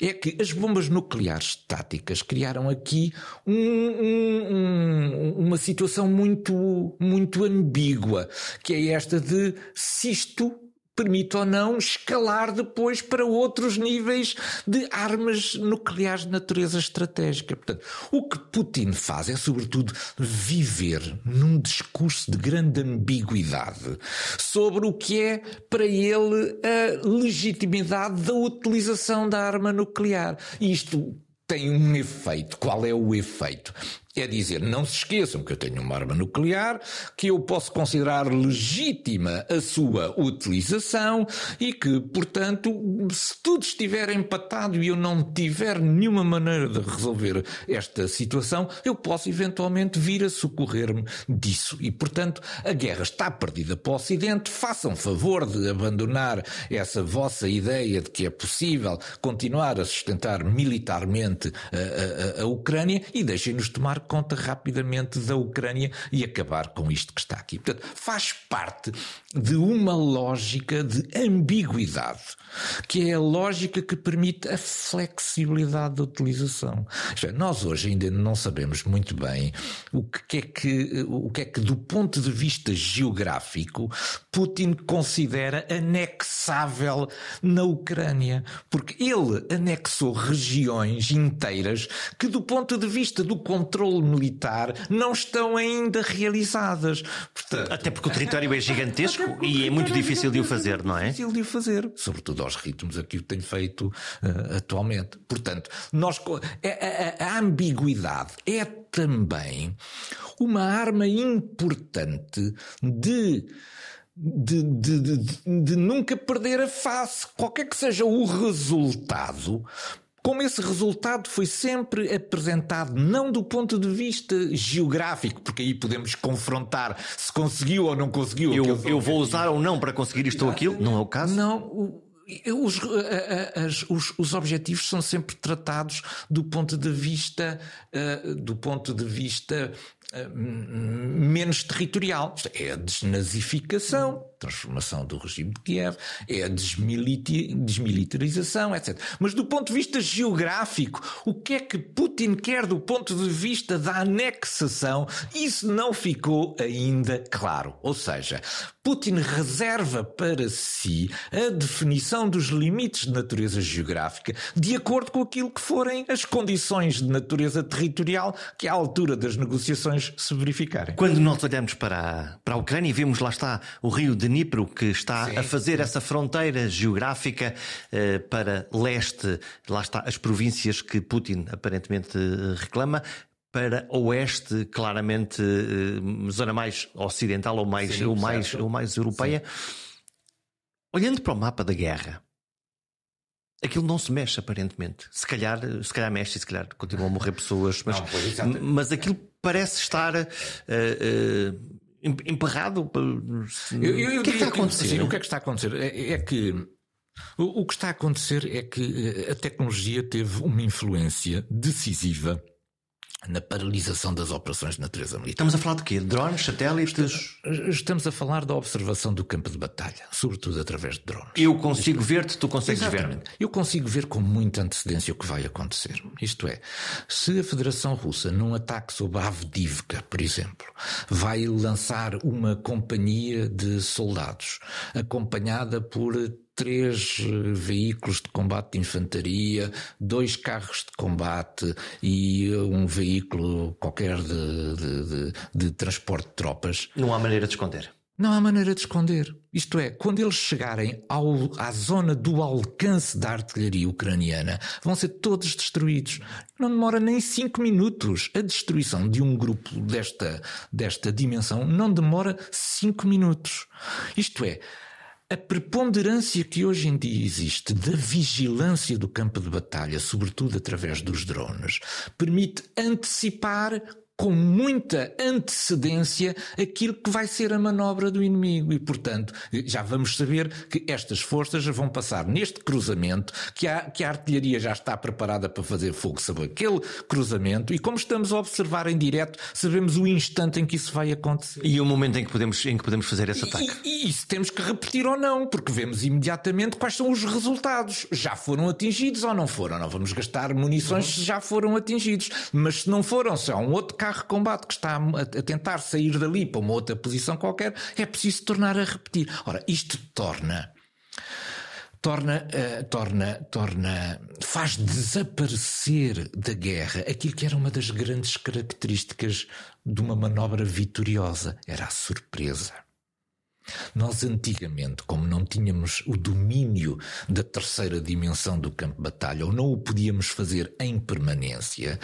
é que as bombas nucleares táticas criaram aqui um, um, uma situação muito, muito ambígua, que é esta de se isto permite ou não escalar depois para outros níveis de armas nucleares de natureza estratégica. Portanto, o que Putin faz é, sobretudo, viver num discurso de grande ambiguidade sobre o que é para ele a legitimidade da utilização da arma nuclear. Isto tem um efeito. Qual é o efeito? É dizer, não se esqueçam que eu tenho uma arma nuclear, que eu posso considerar legítima a sua utilização e que, portanto, se tudo estiver empatado e eu não tiver nenhuma maneira de resolver esta situação, eu posso eventualmente vir a socorrer-me disso. E, portanto, a guerra está perdida para o Ocidente. Façam favor de abandonar essa vossa ideia de que é possível continuar a sustentar militarmente a, a, a Ucrânia e deixem-nos tomar conta rapidamente da Ucrânia e acabar com isto que está aqui. Portanto, faz parte de uma lógica de ambiguidade, que é a lógica que permite a flexibilidade da utilização. É, nós hoje ainda não sabemos muito bem o que é que, o que é que do ponto de vista geográfico, Putin considera anexável na Ucrânia, porque ele anexou regiões inteiras que do ponto de vista do controle militar não estão ainda realizadas. Portanto, Até porque o território é gigantesco e é muito difícil de o fazer, não é? É difícil de o fazer, sobretudo aos ritmos a que o tem feito uh, atualmente. Portanto, nós, a, a, a ambiguidade é também uma arma importante de de, de, de, de, nunca perder a face, qualquer que seja o resultado, como esse resultado foi sempre apresentado não do ponto de vista geográfico, porque aí podemos confrontar se conseguiu ou não conseguiu. Eu, eu vou usar ou não para conseguir isto ou aquilo, não é o caso? Não, os, as, os, os, objetivos são sempre tratados do ponto de vista uh, do ponto de vista menos territorial. É a desnazificação, transformação do regime de Kiev, é a desmilitarização, etc. Mas do ponto de vista geográfico, o que é que Putin quer do ponto de vista da anexação, isso não ficou ainda claro. Ou seja, Putin reserva para si a definição dos limites de natureza geográfica de acordo com aquilo que forem as condições de natureza territorial que à altura das negociações se verificarem. Quando nós olhamos para a, para a Ucrânia e vemos lá está o rio Dnipro que está sim, a fazer sim. essa fronteira geográfica eh, para leste, lá está as províncias que Putin aparentemente reclama, para oeste, claramente eh, zona mais ocidental ou mais, Sim, ou mais, ou mais europeia. Sim. Olhando para o mapa da guerra, aquilo não se mexe aparentemente. Se calhar, se calhar mexe, se calhar continuam a morrer pessoas, mas, não, mas aquilo parece estar uh, uh, emperrado. Eu, eu, o que é que está a acontecer? o que é que está a acontecer? É, é que o, o que está a acontecer é que a tecnologia teve uma influência decisiva na paralisação das operações de natureza militar. Estamos a falar de quê? Drones, satélites? Estamos a falar da observação do campo de batalha, sobretudo através de drones. Eu consigo ver-te, tu consegues ver-me. Eu consigo ver com muita antecedência o que vai acontecer. Isto é, se a Federação Russa, num ataque sobre a Avdivka, por exemplo, vai lançar uma companhia de soldados, acompanhada por três eh, veículos de combate de infantaria, dois carros de combate e um veículo qualquer de, de, de, de transporte de tropas. Não há maneira de esconder. Não há maneira de esconder. Isto é, quando eles chegarem ao, à zona do alcance da artilharia ucraniana, vão ser todos destruídos. Não demora nem cinco minutos. A destruição de um grupo desta, desta dimensão não demora cinco minutos. Isto é, a preponderância que hoje em dia existe da vigilância do campo de batalha, sobretudo através dos drones, permite antecipar com muita antecedência aquilo que vai ser a manobra do inimigo. E, portanto, já vamos saber que estas forças vão passar neste cruzamento, que a, que a artilharia já está preparada para fazer fogo sobre aquele cruzamento, e como estamos a observar em direto, sabemos o instante em que isso vai acontecer. E o momento em que podemos, em que podemos fazer esse ataque. E, isso temos que repetir ou não, porque vemos imediatamente quais são os resultados. Já foram atingidos ou não foram? Não vamos gastar munições uhum. se já foram atingidos. Mas se não foram, se há um outro carro de combate que está a, tentar sair dali para uma outra posição qualquer, é preciso tornar a repetir. Ora, isto torna torna, uh, torna, torna, faz desaparecer da guerra aquilo que era uma das grandes características de uma manobra vitoriosa, era a surpresa. Nós antigamente, como não tínhamos o domínio da terceira dimensão do campo de batalha, ou não o podíamos fazer em permanência,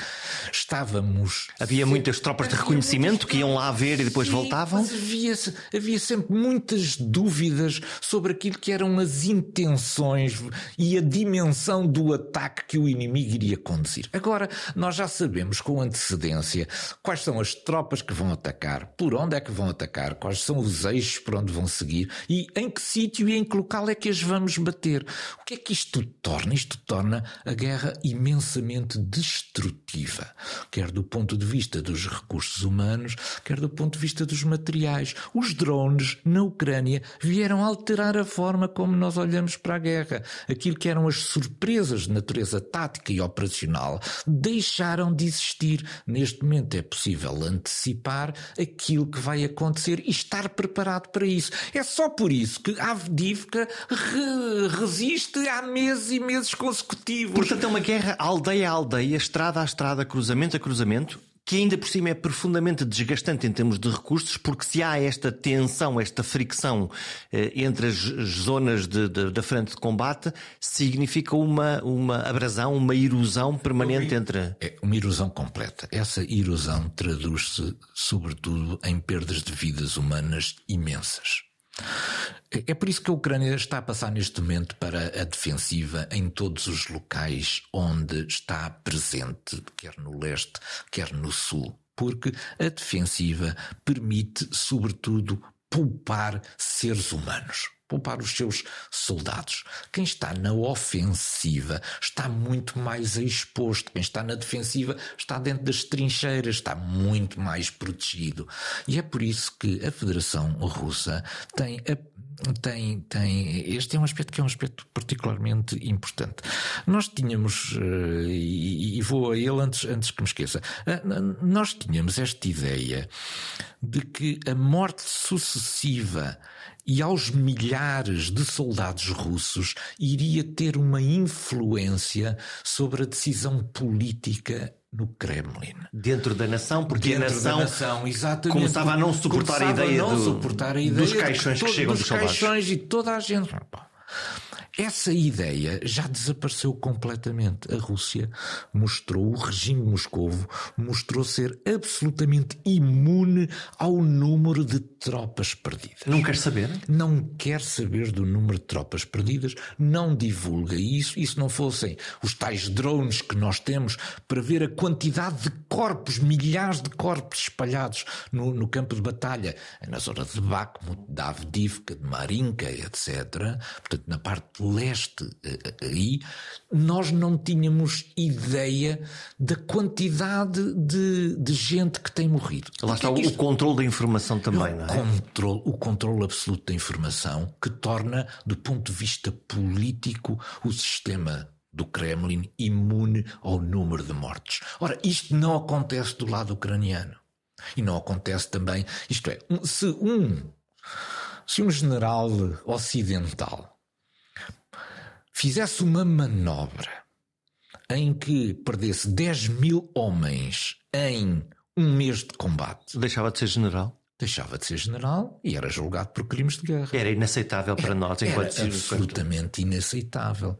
estávamos. Havia muitas tropas de reconhecimento que iam lá ver e depois Sim, voltavam? Mas havia, havia sempre muitas dúvidas sobre aquilo que eram as intenções e a dimensão do ataque que o inimigo iria conduzir. Agora, nós já sabemos com antecedência quais são as tropas que vão atacar, por onde é que vão atacar, quais são os eixos por onde vão seguir e em que sítio e em que local é que as vamos bater. O que é que isto torna? Isto torna a guerra imensamente destrutiva, quer do ponto de vista dos recursos humanos, quer do ponto de vista dos materiais. Os drones na Ucrânia vieram alterar a forma como nós olhamos para a guerra. Aquilo que eram as surpresas de natureza tática e operacional deixaram de existir. Neste momento é possível antecipar aquilo que vai acontecer e estar preparado para isso. É só por isso que a Avdivka re resiste há meses e meses consecutivos. Portanto, é uma guerra aldeia a aldeia, estrada a estrada, cruzamento a cruzamento, que ainda por cima é profundamente desgastante em termos de recursos, porque se há esta tensão, esta fricção eh, entre as zonas de, de, da frente de combate, significa uma, uma abrasão, uma erosão permanente entre. É uma erosão completa. Essa erosão traduz-se, sobretudo, em perdas de vidas humanas imensas. É por isso que a Ucrânia está a passar neste momento para a defensiva em todos os locais onde está presente, quer no leste, quer no sul. Porque a defensiva permite, sobretudo, poupar seres humanos poupar os seus soldados. Quem está na ofensiva está muito mais exposto. Quem está na defensiva está dentro das trincheiras, está muito mais protegido. E é por isso que a Federação Russa tem a tem, tem, este é um aspecto que é um aspecto particularmente importante. Nós tínhamos, e, vou a ele antes, antes que me esqueça, nós tínhamos esta ideia de que a morte sucessiva e aos milhares de soldados russos iria ter uma influência sobre a decisão política no Kremlin. Dentro da nação, porque Dentro a nação, nação começava a não suportar a ideia, do, suportar a ideia dos caixões que, que chegam dos, dos soldados. caixões e toda a gente. Essa ideia já desapareceu completamente. A Rússia mostrou, o regime moscovo mostrou ser absolutamente imune ao número de tropas perdidas. Não quer saber? Não quer saber do número de tropas perdidas, não divulga isso. E se não fossem os tais drones que nós temos para ver a quantidade de corpos, milhares de corpos espalhados no, no campo de batalha, na zona de Bakhmut, de Avdivka, de Marinka, etc. Portanto, na parte leste eh, eh, aí, nós não tínhamos ideia da quantidade de, de gente que tem morrido. Lá está o, isto... o controle da informação também, o não é? Controle, o controle absoluto da informação que torna, do ponto de vista político, o sistema do Kremlin imune ao número de mortes. Ora, isto não acontece do lado ucraniano. E não acontece também, isto é, se um, se um general ocidental fizesse uma manobra em que perdesse 10 mil homens em um mês de combate. Deixava de ser general? Deixava de ser general e era julgado por crimes de guerra. Era inaceitável para nós enquanto Era absolutamente inaceitável.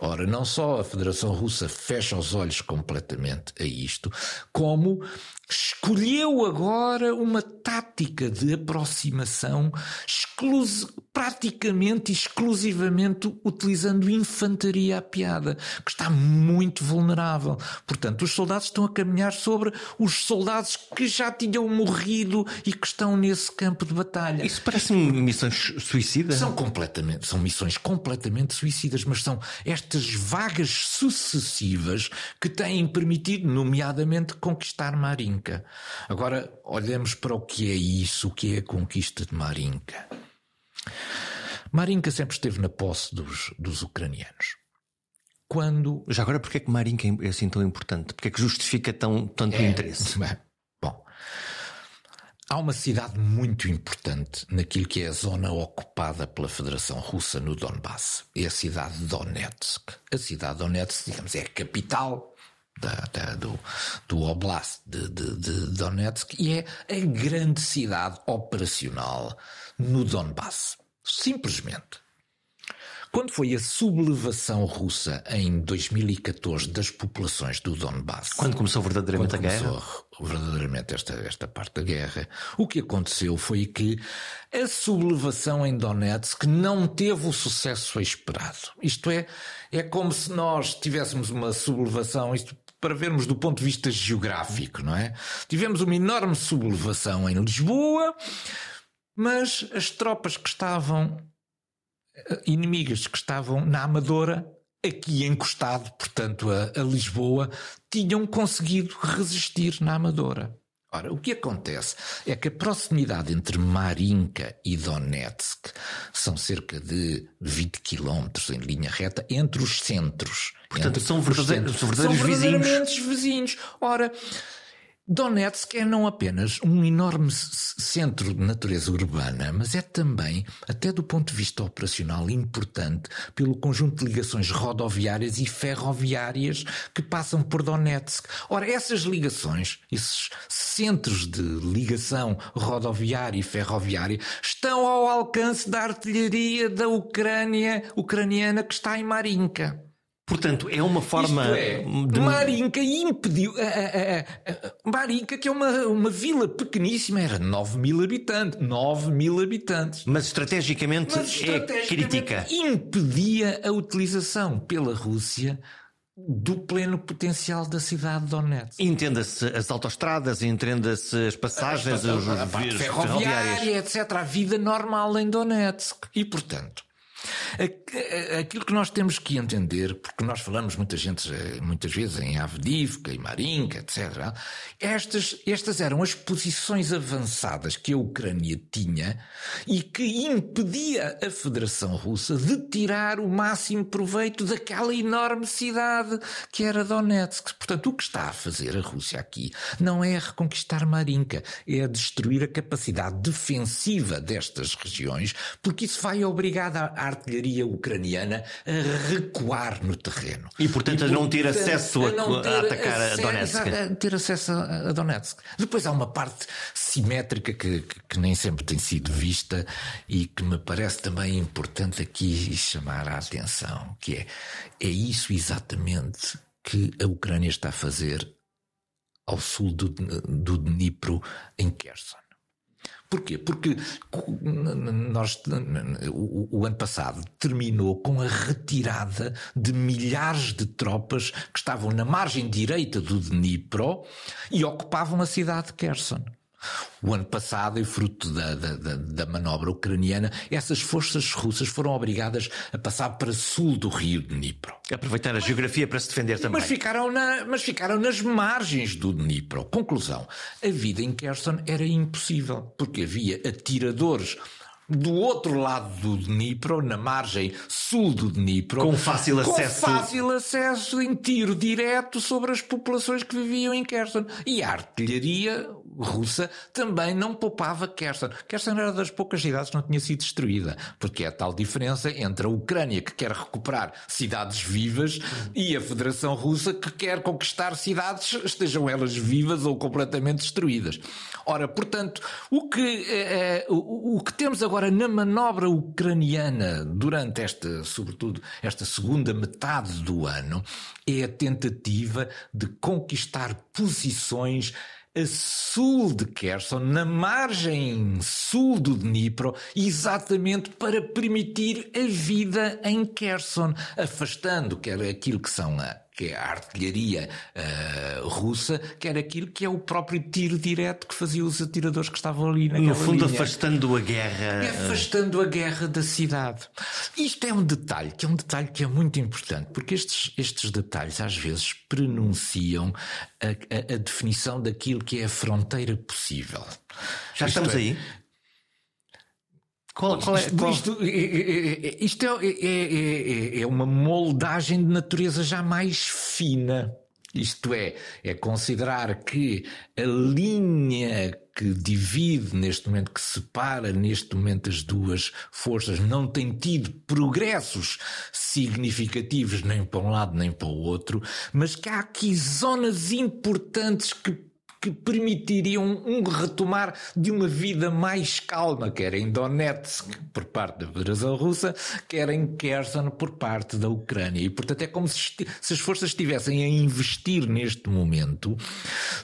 Ora, não só a Federação Russa fecha os olhos completamente a isto, como escolheu agora uma tática de aproximação exclus praticamente exclusivamente utilizando infantaria à piada, que está muito vulnerável. Portanto, os soldados estão a caminhar sobre os soldados que já tinham morrido e que estão nesse campo de batalha. Isso parece-me missões suicidas? São completamente, são missões completamente suicidas, mas são estas vagas sucessivas que têm permitido, nomeadamente, conquistar Agora, olhemos para o que é isso, o que é a conquista de Marinka. Marinka sempre esteve na posse dos, dos ucranianos. Quando. Já agora, porquê é que Marinka é assim tão importante? Porquê é que justifica tão, tanto é, interesse? Bom, há uma cidade muito importante naquilo que é a zona ocupada pela Federação Russa no Donbass. É a cidade de Donetsk. A cidade de Donetsk, digamos, é a capital da, da, do, do Oblast de, de, de Donetsk e é a grande cidade operacional no Donbass. Simplesmente. Quando foi a sublevação russa em 2014 das populações do Donbass? Quando começou verdadeiramente quando a guerra? Começou verdadeiramente esta, esta parte da guerra. O que aconteceu foi que a sublevação em Donetsk não teve o sucesso esperado. Isto é, é como se nós tivéssemos uma sublevação, isto para vermos do ponto de vista geográfico, não é? Tivemos uma enorme sublevação em Lisboa, mas as tropas que estavam eh, inimigas que estavam na Amadora, aqui encostado, portanto, a, a, Lisboa, tinham conseguido resistir na Amadora. Ora, o que acontece é que a proximidade entre Marinka e Donetsk são cerca de 20 quilómetros em linha reta entre os centros. Portanto, são verdadeiros, centros. verdadeiros são vizinhos. vizinhos. Ora, Donetsk é não apenas um enorme centro de natureza urbana, mas é também, até do ponto de vista operacional, importante pelo conjunto de ligações rodoviárias e ferroviárias que passam por Donetsk. Ora, essas ligações, esses centros de ligação rodoviária e ferroviária, estão ao alcance da artilharia da Ucrânia ucraniana que está em Marinka. Portanto, é uma forma. É, de... Marinka impediu. A, a, que é uma, uma vila pequeníssima, era 9 mil habitantes. 9 mil habitantes. Mas estrategicamente, Mas, estrategicamente é crítica. Impedia a utilização pela Rússia do pleno potencial da cidade de Donetsk. Entenda-se as autoestradas, entenda-se as passagens, os, a, a, ferroviária, etc. A vida normal em Donetsk. E, portanto, Aquilo que nós temos que entender, porque nós falamos muita gente, eh, muitas vezes em Avdivka e Marinka, etc., estas, estas eram as posições avançadas que a Ucrânia tinha e que impedia a Federação Russa de tirar o máximo proveito daquela enorme cidade que era Donetsk. Portanto, o que está a fazer a Rússia aqui não é reconquistar Marinka, é destruir a capacidade defensiva destas regiões, porque isso vai obrigar a artilharia ucraniana a recuar no terreno. E, portanto, e, a não ter acesso a, a, ter a atacar acesso, a Donetsk. A ter acesso a Donetsk. Depois há uma parte simétrica que, que, que, nem sempre tem sido vista e que me parece também importante aqui chamar a atenção, que é, é isso exatamente que a Ucrânia está a fazer ao sul do, do Dnipro, em Kherson. Porquê? Porque nós, o, o, ano passado terminou com a retirada de milhares de tropas que estavam na margem direita do Dnipro e ocupavam a cidade de Kherson. O ano passado, e fruto da, da, da, manobra ucraniana, essas forças russas foram obrigadas a passar para sul do rio Dnipro. Aproveitar a geografia para se defender também. Mas ficaram, na, mas ficaram nas margens do Dnipro. Conclusão: a vida em Kherson era impossível, porque havia atiradores do outro lado do Dnipro, na margem sul do Dnipro, com fácil acesso, com fácil acesso em tiro direto sobre as populações que viviam em Kherson. E a artilharia russa também não poupava Kherson. Kherson era das poucas cidades que não tinha sido destruída, porque é a tal diferença entre a Ucrânia que quer recuperar cidades vivas e a Federação Russa que quer conquistar cidades, estejam elas vivas ou completamente destruídas. Ora, portanto, o que, eh o, o que temos agora na manobra ucraniana durante esta, sobretudo, esta segunda metade do ano é a tentativa de conquistar posições a sul de Kherson, na margem sul do Dnipro, exatamente para permitir a vida em Kherson, afastando aquilo que são a que é a artilharia uh, russa, que era aquilo que é o próprio tiro direto que faziam os atiradores que estavam ali naquela No fundo, linha. afastando a guerra. É afastando a guerra da cidade. Isto é um detalhe, que é um detalhe que é muito importante, porque estes, estes detalhes às vezes pronunciam a, a, a definição daquilo que é a fronteira possível. Já Isto estamos é, aí? Qual, qual é, qual... Isto, isto é, é, é, é, uma moldagem de natureza já mais fina. Isto é, é considerar que a linha que divide neste momento, que separa neste momento as duas forças, não tem tido progressos significativos nem para um lado nem para o outro, mas que há aqui zonas importantes que que permitiriam um retomar de uma vida mais calma, quer em Donetsk por parte da Federação Russa, quer em Kherson por parte da Ucrânia. E, portanto, é como se, as forças estivessem a investir neste momento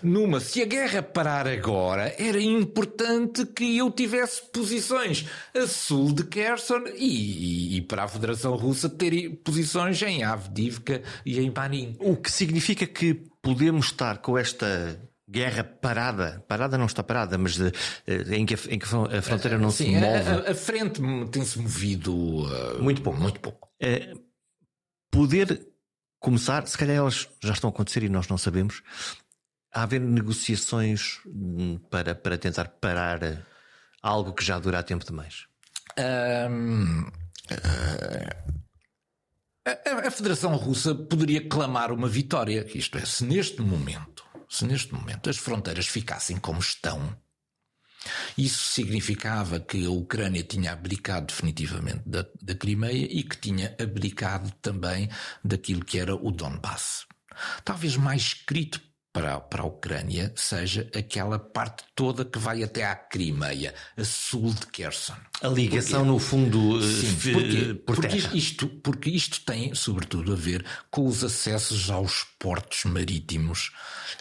numa. Se a guerra parar agora, era importante que eu tivesse posições a sul de Kherson e, e, e para a Federação Russa ter posições em Avdivka e em Manin. O que significa que podemos estar com esta guerra parada, parada não está parada, mas de, eh, em, que a, em, que a, fronteira não Sim, se move. A, a frente tem-se movido uh, muito pouco. Muito pouco. Uh, poder começar, se calhar elas já estão a acontecer e nós não sabemos, a haver negociações hum, para, para tentar parar algo que já dura há tempo demais. Um, uh, a, a Federação Russa poderia clamar uma vitória, isto é, se neste momento se neste momento as fronteiras ficassem como estão, isso significava que a Ucrânia tinha abdicado definitivamente da, da Crimeia e que tinha abdicado também daquilo que era o Donbass. Talvez mais escrito para, para a Ucrânia seja aquela parte toda que vai até à Crimeia, a sul de Kherson. A ligação, porque, no fundo, eh, sim, porque, por porque isto, porque isto tem, sobretudo, a ver com os acessos aos portos marítimos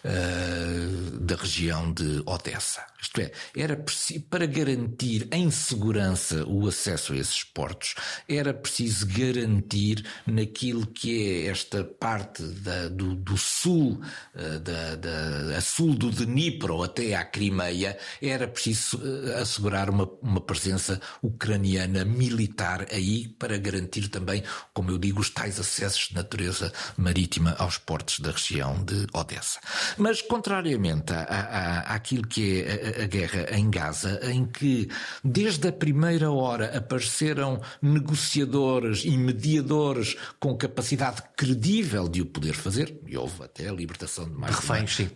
uh, da região de Odessa. Isto é, era preciso, para garantir em segurança o acesso a esses portos, era preciso garantir naquilo que é esta parte da, do, do, sul, uh, da, da, a sul do Dnipro até à Crimeia, era preciso uh, assegurar uma, uma presença ucraniana militar aí para garantir também, como eu digo, os tais acessos de natureza marítima aos portos da região de Odessa. Mas, contrariamente à, àquilo que é a, a guerra em Gaza, em que desde a primeira hora apareceram negociadores e mediadores com capacidade credível de o poder fazer, e houve até a libertação de mais reféns, sim.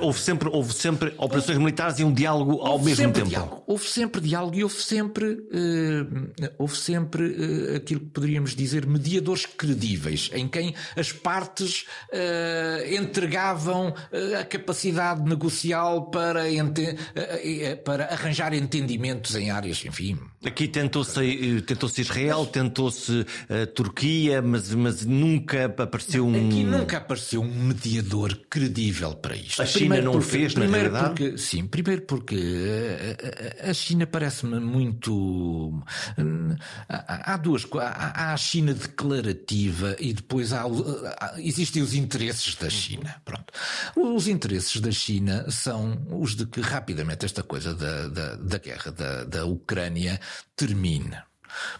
Houve sempre, houve sempre operações houve, militares e um diálogo ao mesmo tempo. Diálogo. Houve sempre diálogo e houve sempre, uh, houve sempre uh, aquilo que poderíamos dizer mediadores credíveis, em quem as partes uh, entregavam a capacidade negocial para, para arranjar entendimentos em áreas, enfim. Aqui tentou-se tentou Israel, tentou-se a Turquia, mas, mas nunca apareceu um. Aqui nunca apareceu um mediador credível para isto. A China primeiro não porque, fez, na primeiro realidade? Porque, sim, primeiro porque a China parece-me muito. Há duas Há a China declarativa e depois há, existem os interesses da China. Pronto. Os interesses da China são os de que rapidamente esta coisa da, da, da guerra da, da Ucrânia termine.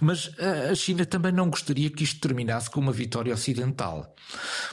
Mas a China também não gostaria que isto terminasse com uma vitória ocidental,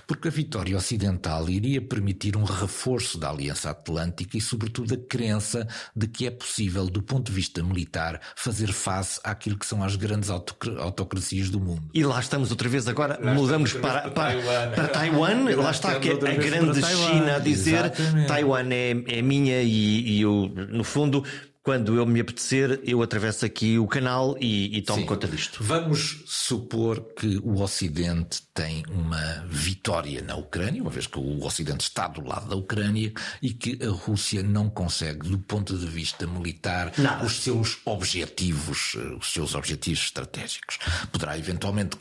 porque a vitória ocidental iria permitir um reforço da Aliança Atlântica e, sobretudo, a crença de que é possível, do ponto de vista militar, fazer face àquilo que são as grandes autocracias do mundo. E lá estamos outra vez agora, lá mudamos para, para, Taiwan. para Taiwan, lá está que a grande China a dizer Exatamente. Taiwan é, é minha e, e eu, no fundo, quando eu me apetecer, eu atravesso aqui o canal e, e tomo Sim. conta disto. Vamos supor que o Ocidente tem uma vitória na Ucrânia, uma vez que o Ocidente está do lado da Ucrânia e que a Rússia não consegue, do ponto de vista militar, Nada. os seus objetivos, eh, os seus objetivos estratégicos. Poderá eventualmente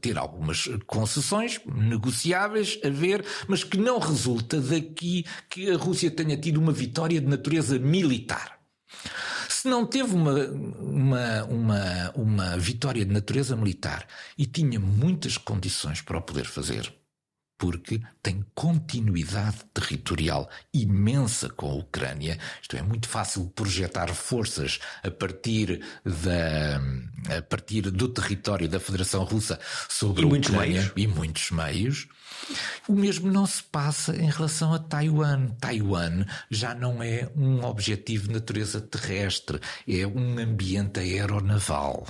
ter algumas concessões negociáveis a ver, mas que não resulta daqui que a Rússia tenha tido uma vitória de natureza militar militar. Se não teve uma, uma, uma, uma vitória de natureza militar e tinha muitas condições para o poder fazer, porque tem continuidade territorial imensa com a Ucrânia. Isto é muito fácil projetar forças a partir da, a partir do território da Federação Russa sobre e a muitos Ucrânia meios. e muitos meios. O mesmo não se passa em relação a Taiwan. Taiwan já não é um objetivo de natureza terrestre, é um ambiente aeronaval.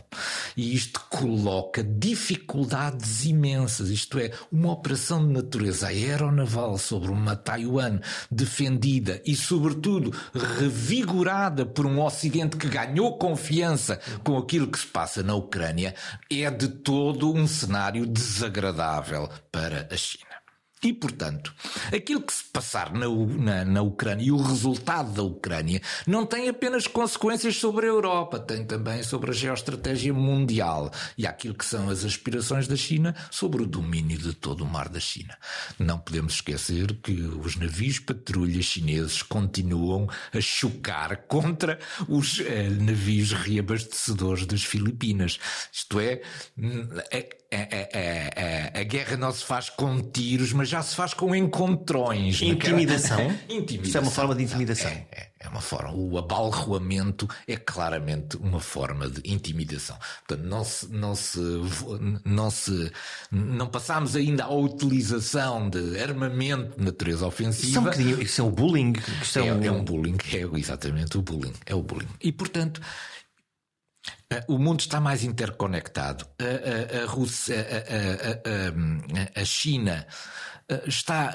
E isto coloca dificuldades imensas. Isto é, uma operação de natureza aeronaval sobre uma Taiwan defendida e, sobretudo, revigorada por um Ocidente que ganhou confiança com aquilo que se passa na Ucrânia, é de todo um cenário desagradável para a China. E, portanto, aquilo que se passar na, na, na, Ucrânia e o resultado da Ucrânia não tem apenas consequências sobre a Europa, tem também sobre a geoestratégia mundial e aquilo que são as aspirações da China sobre o domínio de todo o mar da China. Não podemos esquecer que os navios patrulha chineses continuam a chocar contra os eh, navios reabastecedores das Filipinas. Isto é, é a, a, a, a, guerra não se faz com tiros, mas já se faz com encontrões. Intimidação? intimidação. Isso é uma forma de intimidação. É, é, é, uma forma. O abalroamento é claramente uma forma de intimidação. Portanto, não se, não se, não se, não passamos ainda à utilização de armamento de natureza ofensiva. Isso é, um isso é o bullying. É, um... é um bullying, é exatamente o bullying. É o bullying. E portanto, o mundo está mais interconectado. A, a, a Rússia, a, a, China está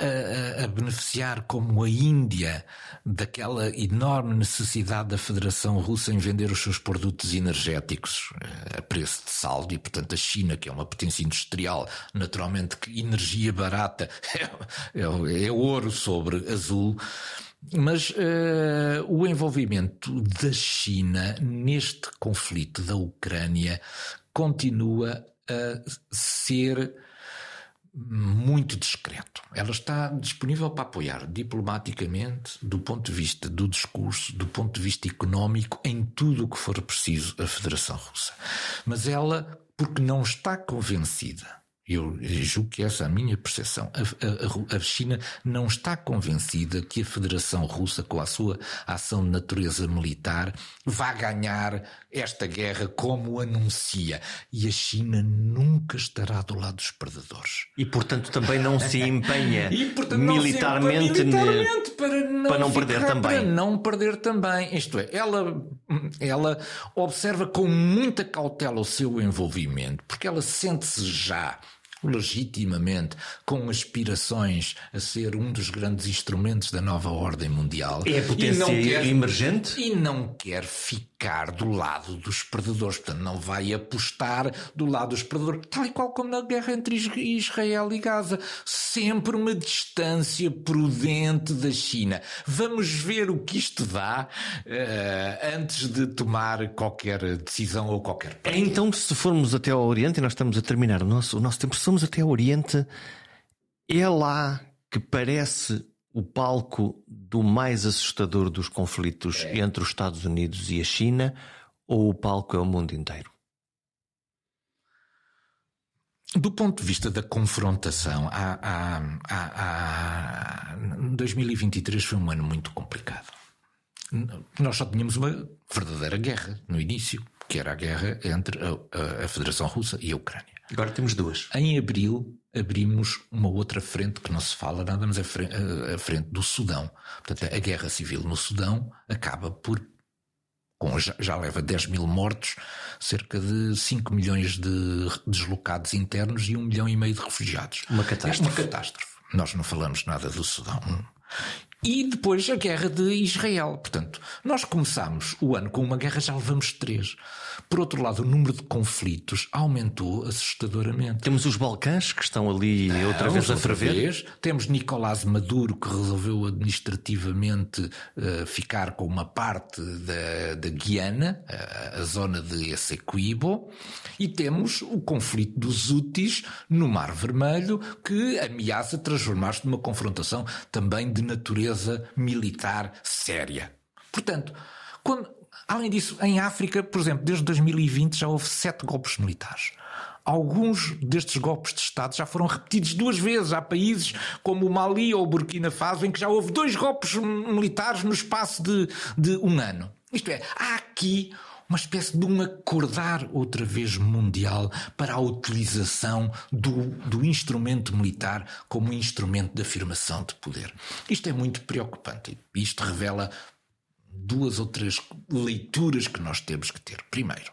a, beneficiar como a Índia daquela enorme necessidade da Federação Russa em vender os seus produtos energéticos a preço de saldo e, portanto, a China, que é uma potência industrial, naturalmente que energia barata é, é, é ouro sobre azul. Mas uh, o envolvimento da China neste conflito da Ucrânia continua a ser muito discreto. Ela está disponível para apoiar diplomaticamente, do ponto de vista do discurso, do ponto de vista económico, em tudo o que for preciso a Federação Russa. Mas ela, porque não está convencida eu julgo que essa é a minha percepção. A, a, a, China não está convencida que a Federação Russa, com a sua ação de natureza militar, vá ganhar esta guerra como anuncia. E a China nunca estará do lado dos perdedores. E, portanto, também não se empenha e, portanto, militarmente, se empenha militarmente para não, para não perder também. Para não perder também. Isto é, ela, ela observa com muita cautela o seu envolvimento, porque ela sente-se já legitimamente com aspirações a ser um dos grandes instrumentos da nova ordem mundial. É a potência quer, emergente? E não quer ficar do lado dos perdedores. Portanto, não vai apostar do lado dos perdedores, tal e qual como na guerra entre Israel e Gaza. Sempre uma distância prudente da China. Vamos ver o que isto dá uh, antes de tomar qualquer decisão ou qualquer. Partido. Então, se formos até ao Oriente, e nós estamos a terminar o nosso, o nosso tempo, somos até ao Oriente, é lá que parece o palco do mais assustador dos conflitos é. entre os Estados Unidos e a China, ou o palco é o mundo inteiro? Do ponto de vista da confrontação, há, há, há, 2023 foi um ano muito complicado. Nós só tínhamos uma verdadeira guerra no início, que era a guerra entre a, a Federação Russa e a Ucrânia. Agora temos duas. Em abril abrimos uma outra frente que não se fala nada, mas a frente, a frente do Sudão. Portanto, a guerra civil no Sudão acaba por. Com, já, já leva 10 mil mortos, cerca de 5 milhões de deslocados internos e 1 milhão e meio de refugiados. Uma catástrofe. É uma catástrofe. Nós não falamos nada do Sudão. E depois a guerra de Israel. Portanto, nós começamos o ano com uma guerra, já levamos três. Por outro lado, o número de conflitos aumentou assustadoramente. Temos os Balcãs, que estão ali Não, outra vez a ferver. Vez. Temos Nicolás Maduro, que resolveu administrativamente uh, ficar com uma parte da, da Guiana, uh, a zona de Essequibo. E temos o conflito dos Houthis no Mar Vermelho, que ameaça transformar-se numa confrontação também de natureza militar séria. Portanto, quando, além disso, em África, por exemplo, desde 2020 já houve sete golpes militares. Alguns destes golpes de Estado já foram repetidos duas vezes. Há países como o Mali ou o Burkina Faso em que já houve dois golpes militares no espaço de, de um ano. Isto é, há aqui uma espécie de um acordar outra vez mundial para a utilização do, do instrumento militar como instrumento de afirmação de poder. Isto é muito preocupante. Isto revela duas ou três leituras que nós temos que ter. Primeiro,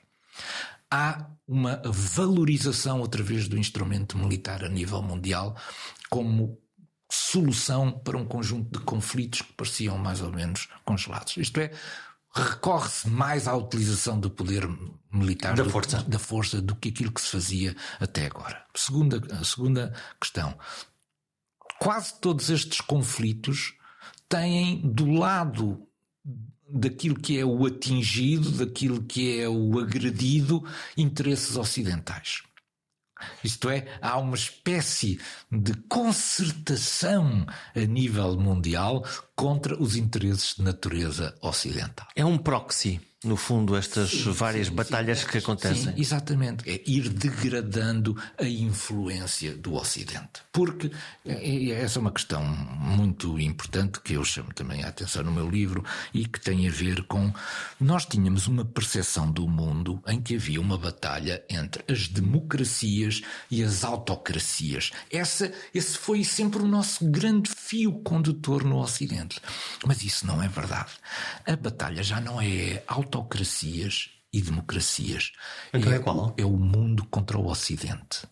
há uma valorização outra vez do instrumento militar a nível mundial como solução para um conjunto de conflitos que pareciam mais ou menos congelados. Isto é, recorre-se mais à utilização do poder militar da do, força. da força do que aquilo que se fazia até agora. Segunda, a segunda questão. Quase todos estes conflitos têm do lado daquilo que é o atingido, daquilo que é o agredido, interesses ocidentais. Isto é, há uma espécie de concertação a nível mundial contra os interesses de natureza ocidental. É um proxy, no fundo, estas sim, várias sim, batalhas sim, que acontecem. Sim, exatamente. É ir degradando a influência do Ocidente. Porque essa é uma questão muito importante que eu chamo também a atenção no meu livro e que tem a ver com. Nós tínhamos uma percepção do mundo em que havia uma batalha entre as democracias e as autocracias. Essa, esse foi sempre o nosso grande fio condutor no Ocidente. Mas isso não é verdade. A batalha já não é autocracias e democracias. Então é, é qual? É o mundo contra o Ocidente.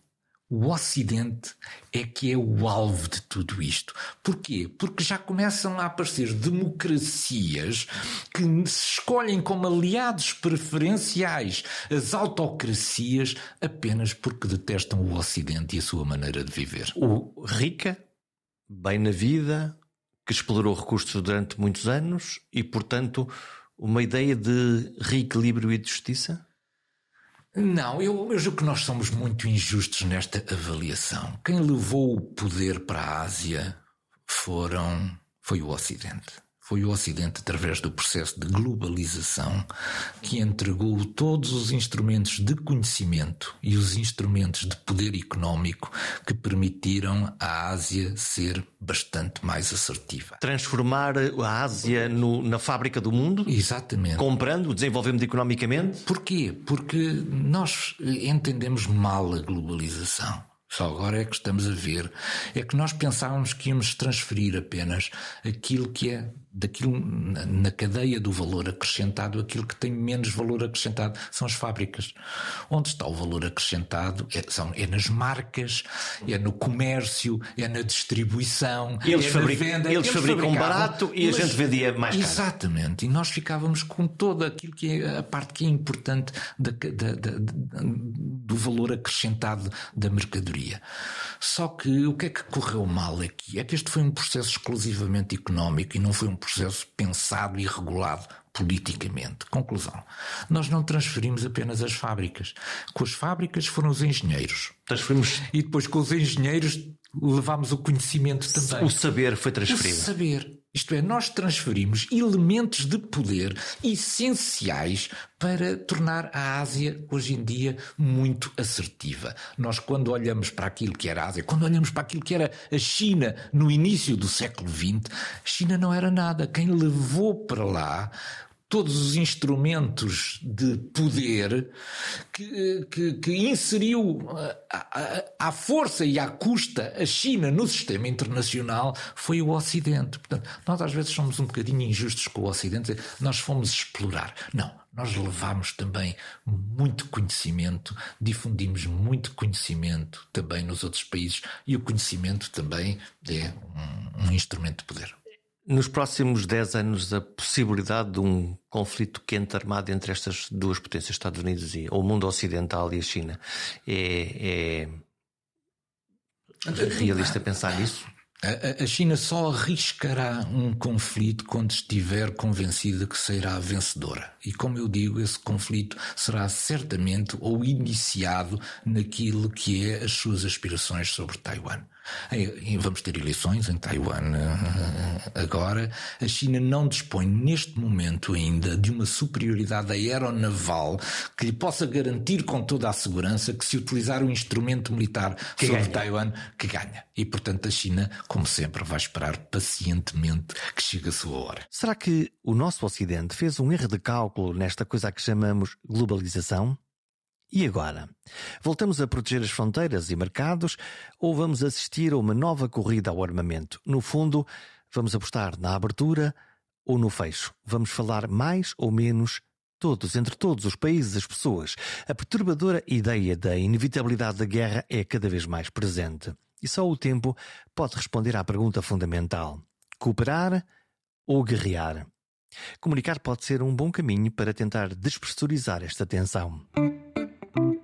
O Ocidente é que é o alvo de tudo isto. Porquê? Porque já começam a aparecer democracias que se escolhem como aliados preferenciais as autocracias apenas porque detestam o Ocidente e a sua maneira de viver. O rica, bem na vida, que explorou recursos durante muitos anos e, portanto, uma ideia de reequilíbrio e de justiça? Não, eu, eu julgo que nós somos muito injustos nesta avaliação. Quem levou o poder para a Ásia foram foi o Ocidente. Foi o Ocidente, através do processo de globalização, que entregou todos os instrumentos de conhecimento e os instrumentos de poder económico que permitiram à Ásia ser bastante mais assertiva. Transformar a Ásia no, na fábrica do mundo? Exatamente. Comprando, desenvolvemos economicamente? Porquê? Porque nós entendemos mal a globalização. Só agora é que estamos a ver. É que nós pensávamos que íamos transferir apenas aquilo que é daquilo na cadeia do valor acrescentado, aquilo que tem menos valor acrescentado são as fábricas. Onde está o valor acrescentado é, são, é nas marcas, é no comércio, é na distribuição, eles é fabricam, na venda. Eles, eles fabricam barato e a gente vendia mais caro. Exatamente. E nós ficávamos com todo aquilo que é a parte que é importante da, da, da, do valor acrescentado da mercadoria. Só que o que é que correu mal aqui? É que este foi um processo exclusivamente económico e não foi um processo pensado e regulado politicamente. Conclusão. Nós não transferimos apenas as fábricas. Com as fábricas foram os engenheiros. Transferimos. E depois com os engenheiros levámos o conhecimento também. O saber foi transferido. O saber. Isto é, nós transferimos elementos de poder essenciais para tornar a Ásia, hoje em dia, muito assertiva. Nós, quando olhamos para aquilo que era a Ásia, quando olhamos para aquilo que era a China no início do século XX, a China não era nada. Quem levou para lá todos os instrumentos de poder que, que, que inseriu à força e à custa a China no sistema internacional foi o Ocidente. Portanto, nós às vezes somos um bocadinho injustos com o Ocidente, nós fomos explorar. Não, nós levámos também muito conhecimento, difundimos muito conhecimento também nos outros países e o conhecimento também é um, um instrumento de poder. Nos próximos 10 anos, a possibilidade de um conflito quente armado entre estas duas potências, Estados Unidos e o mundo ocidental e a China, é, é realista pensar nisso? A, China só arriscará um conflito quando estiver convencida que será vencedora. E como eu digo, esse conflito será certamente ou iniciado naquilo que é as suas aspirações sobre Taiwan. Vamos ter eleições em Taiwan eh, agora. A China não dispõe neste momento ainda de uma superioridade aeronaval que lhe possa garantir com toda a segurança que se utilizar um instrumento militar que sobre ganha. Taiwan, que ganha. E portanto a China, como sempre, vai esperar pacientemente que chegue a sua hora. Será que o nosso Ocidente fez um erro de cálculo nesta coisa que chamamos globalização? E agora? Voltamos a proteger as fronteiras e mercados ou vamos assistir a uma nova corrida ao armamento? No fundo, vamos apostar na abertura ou no fecho? Vamos falar mais ou menos todos, entre todos os países, as pessoas. A perturbadora ideia da inevitabilidade da guerra é cada vez mais presente. E só o tempo pode responder à pergunta fundamental: cooperar ou guerrear? Comunicar pode ser um bom caminho para tentar despressurizar esta tensão. Thank you.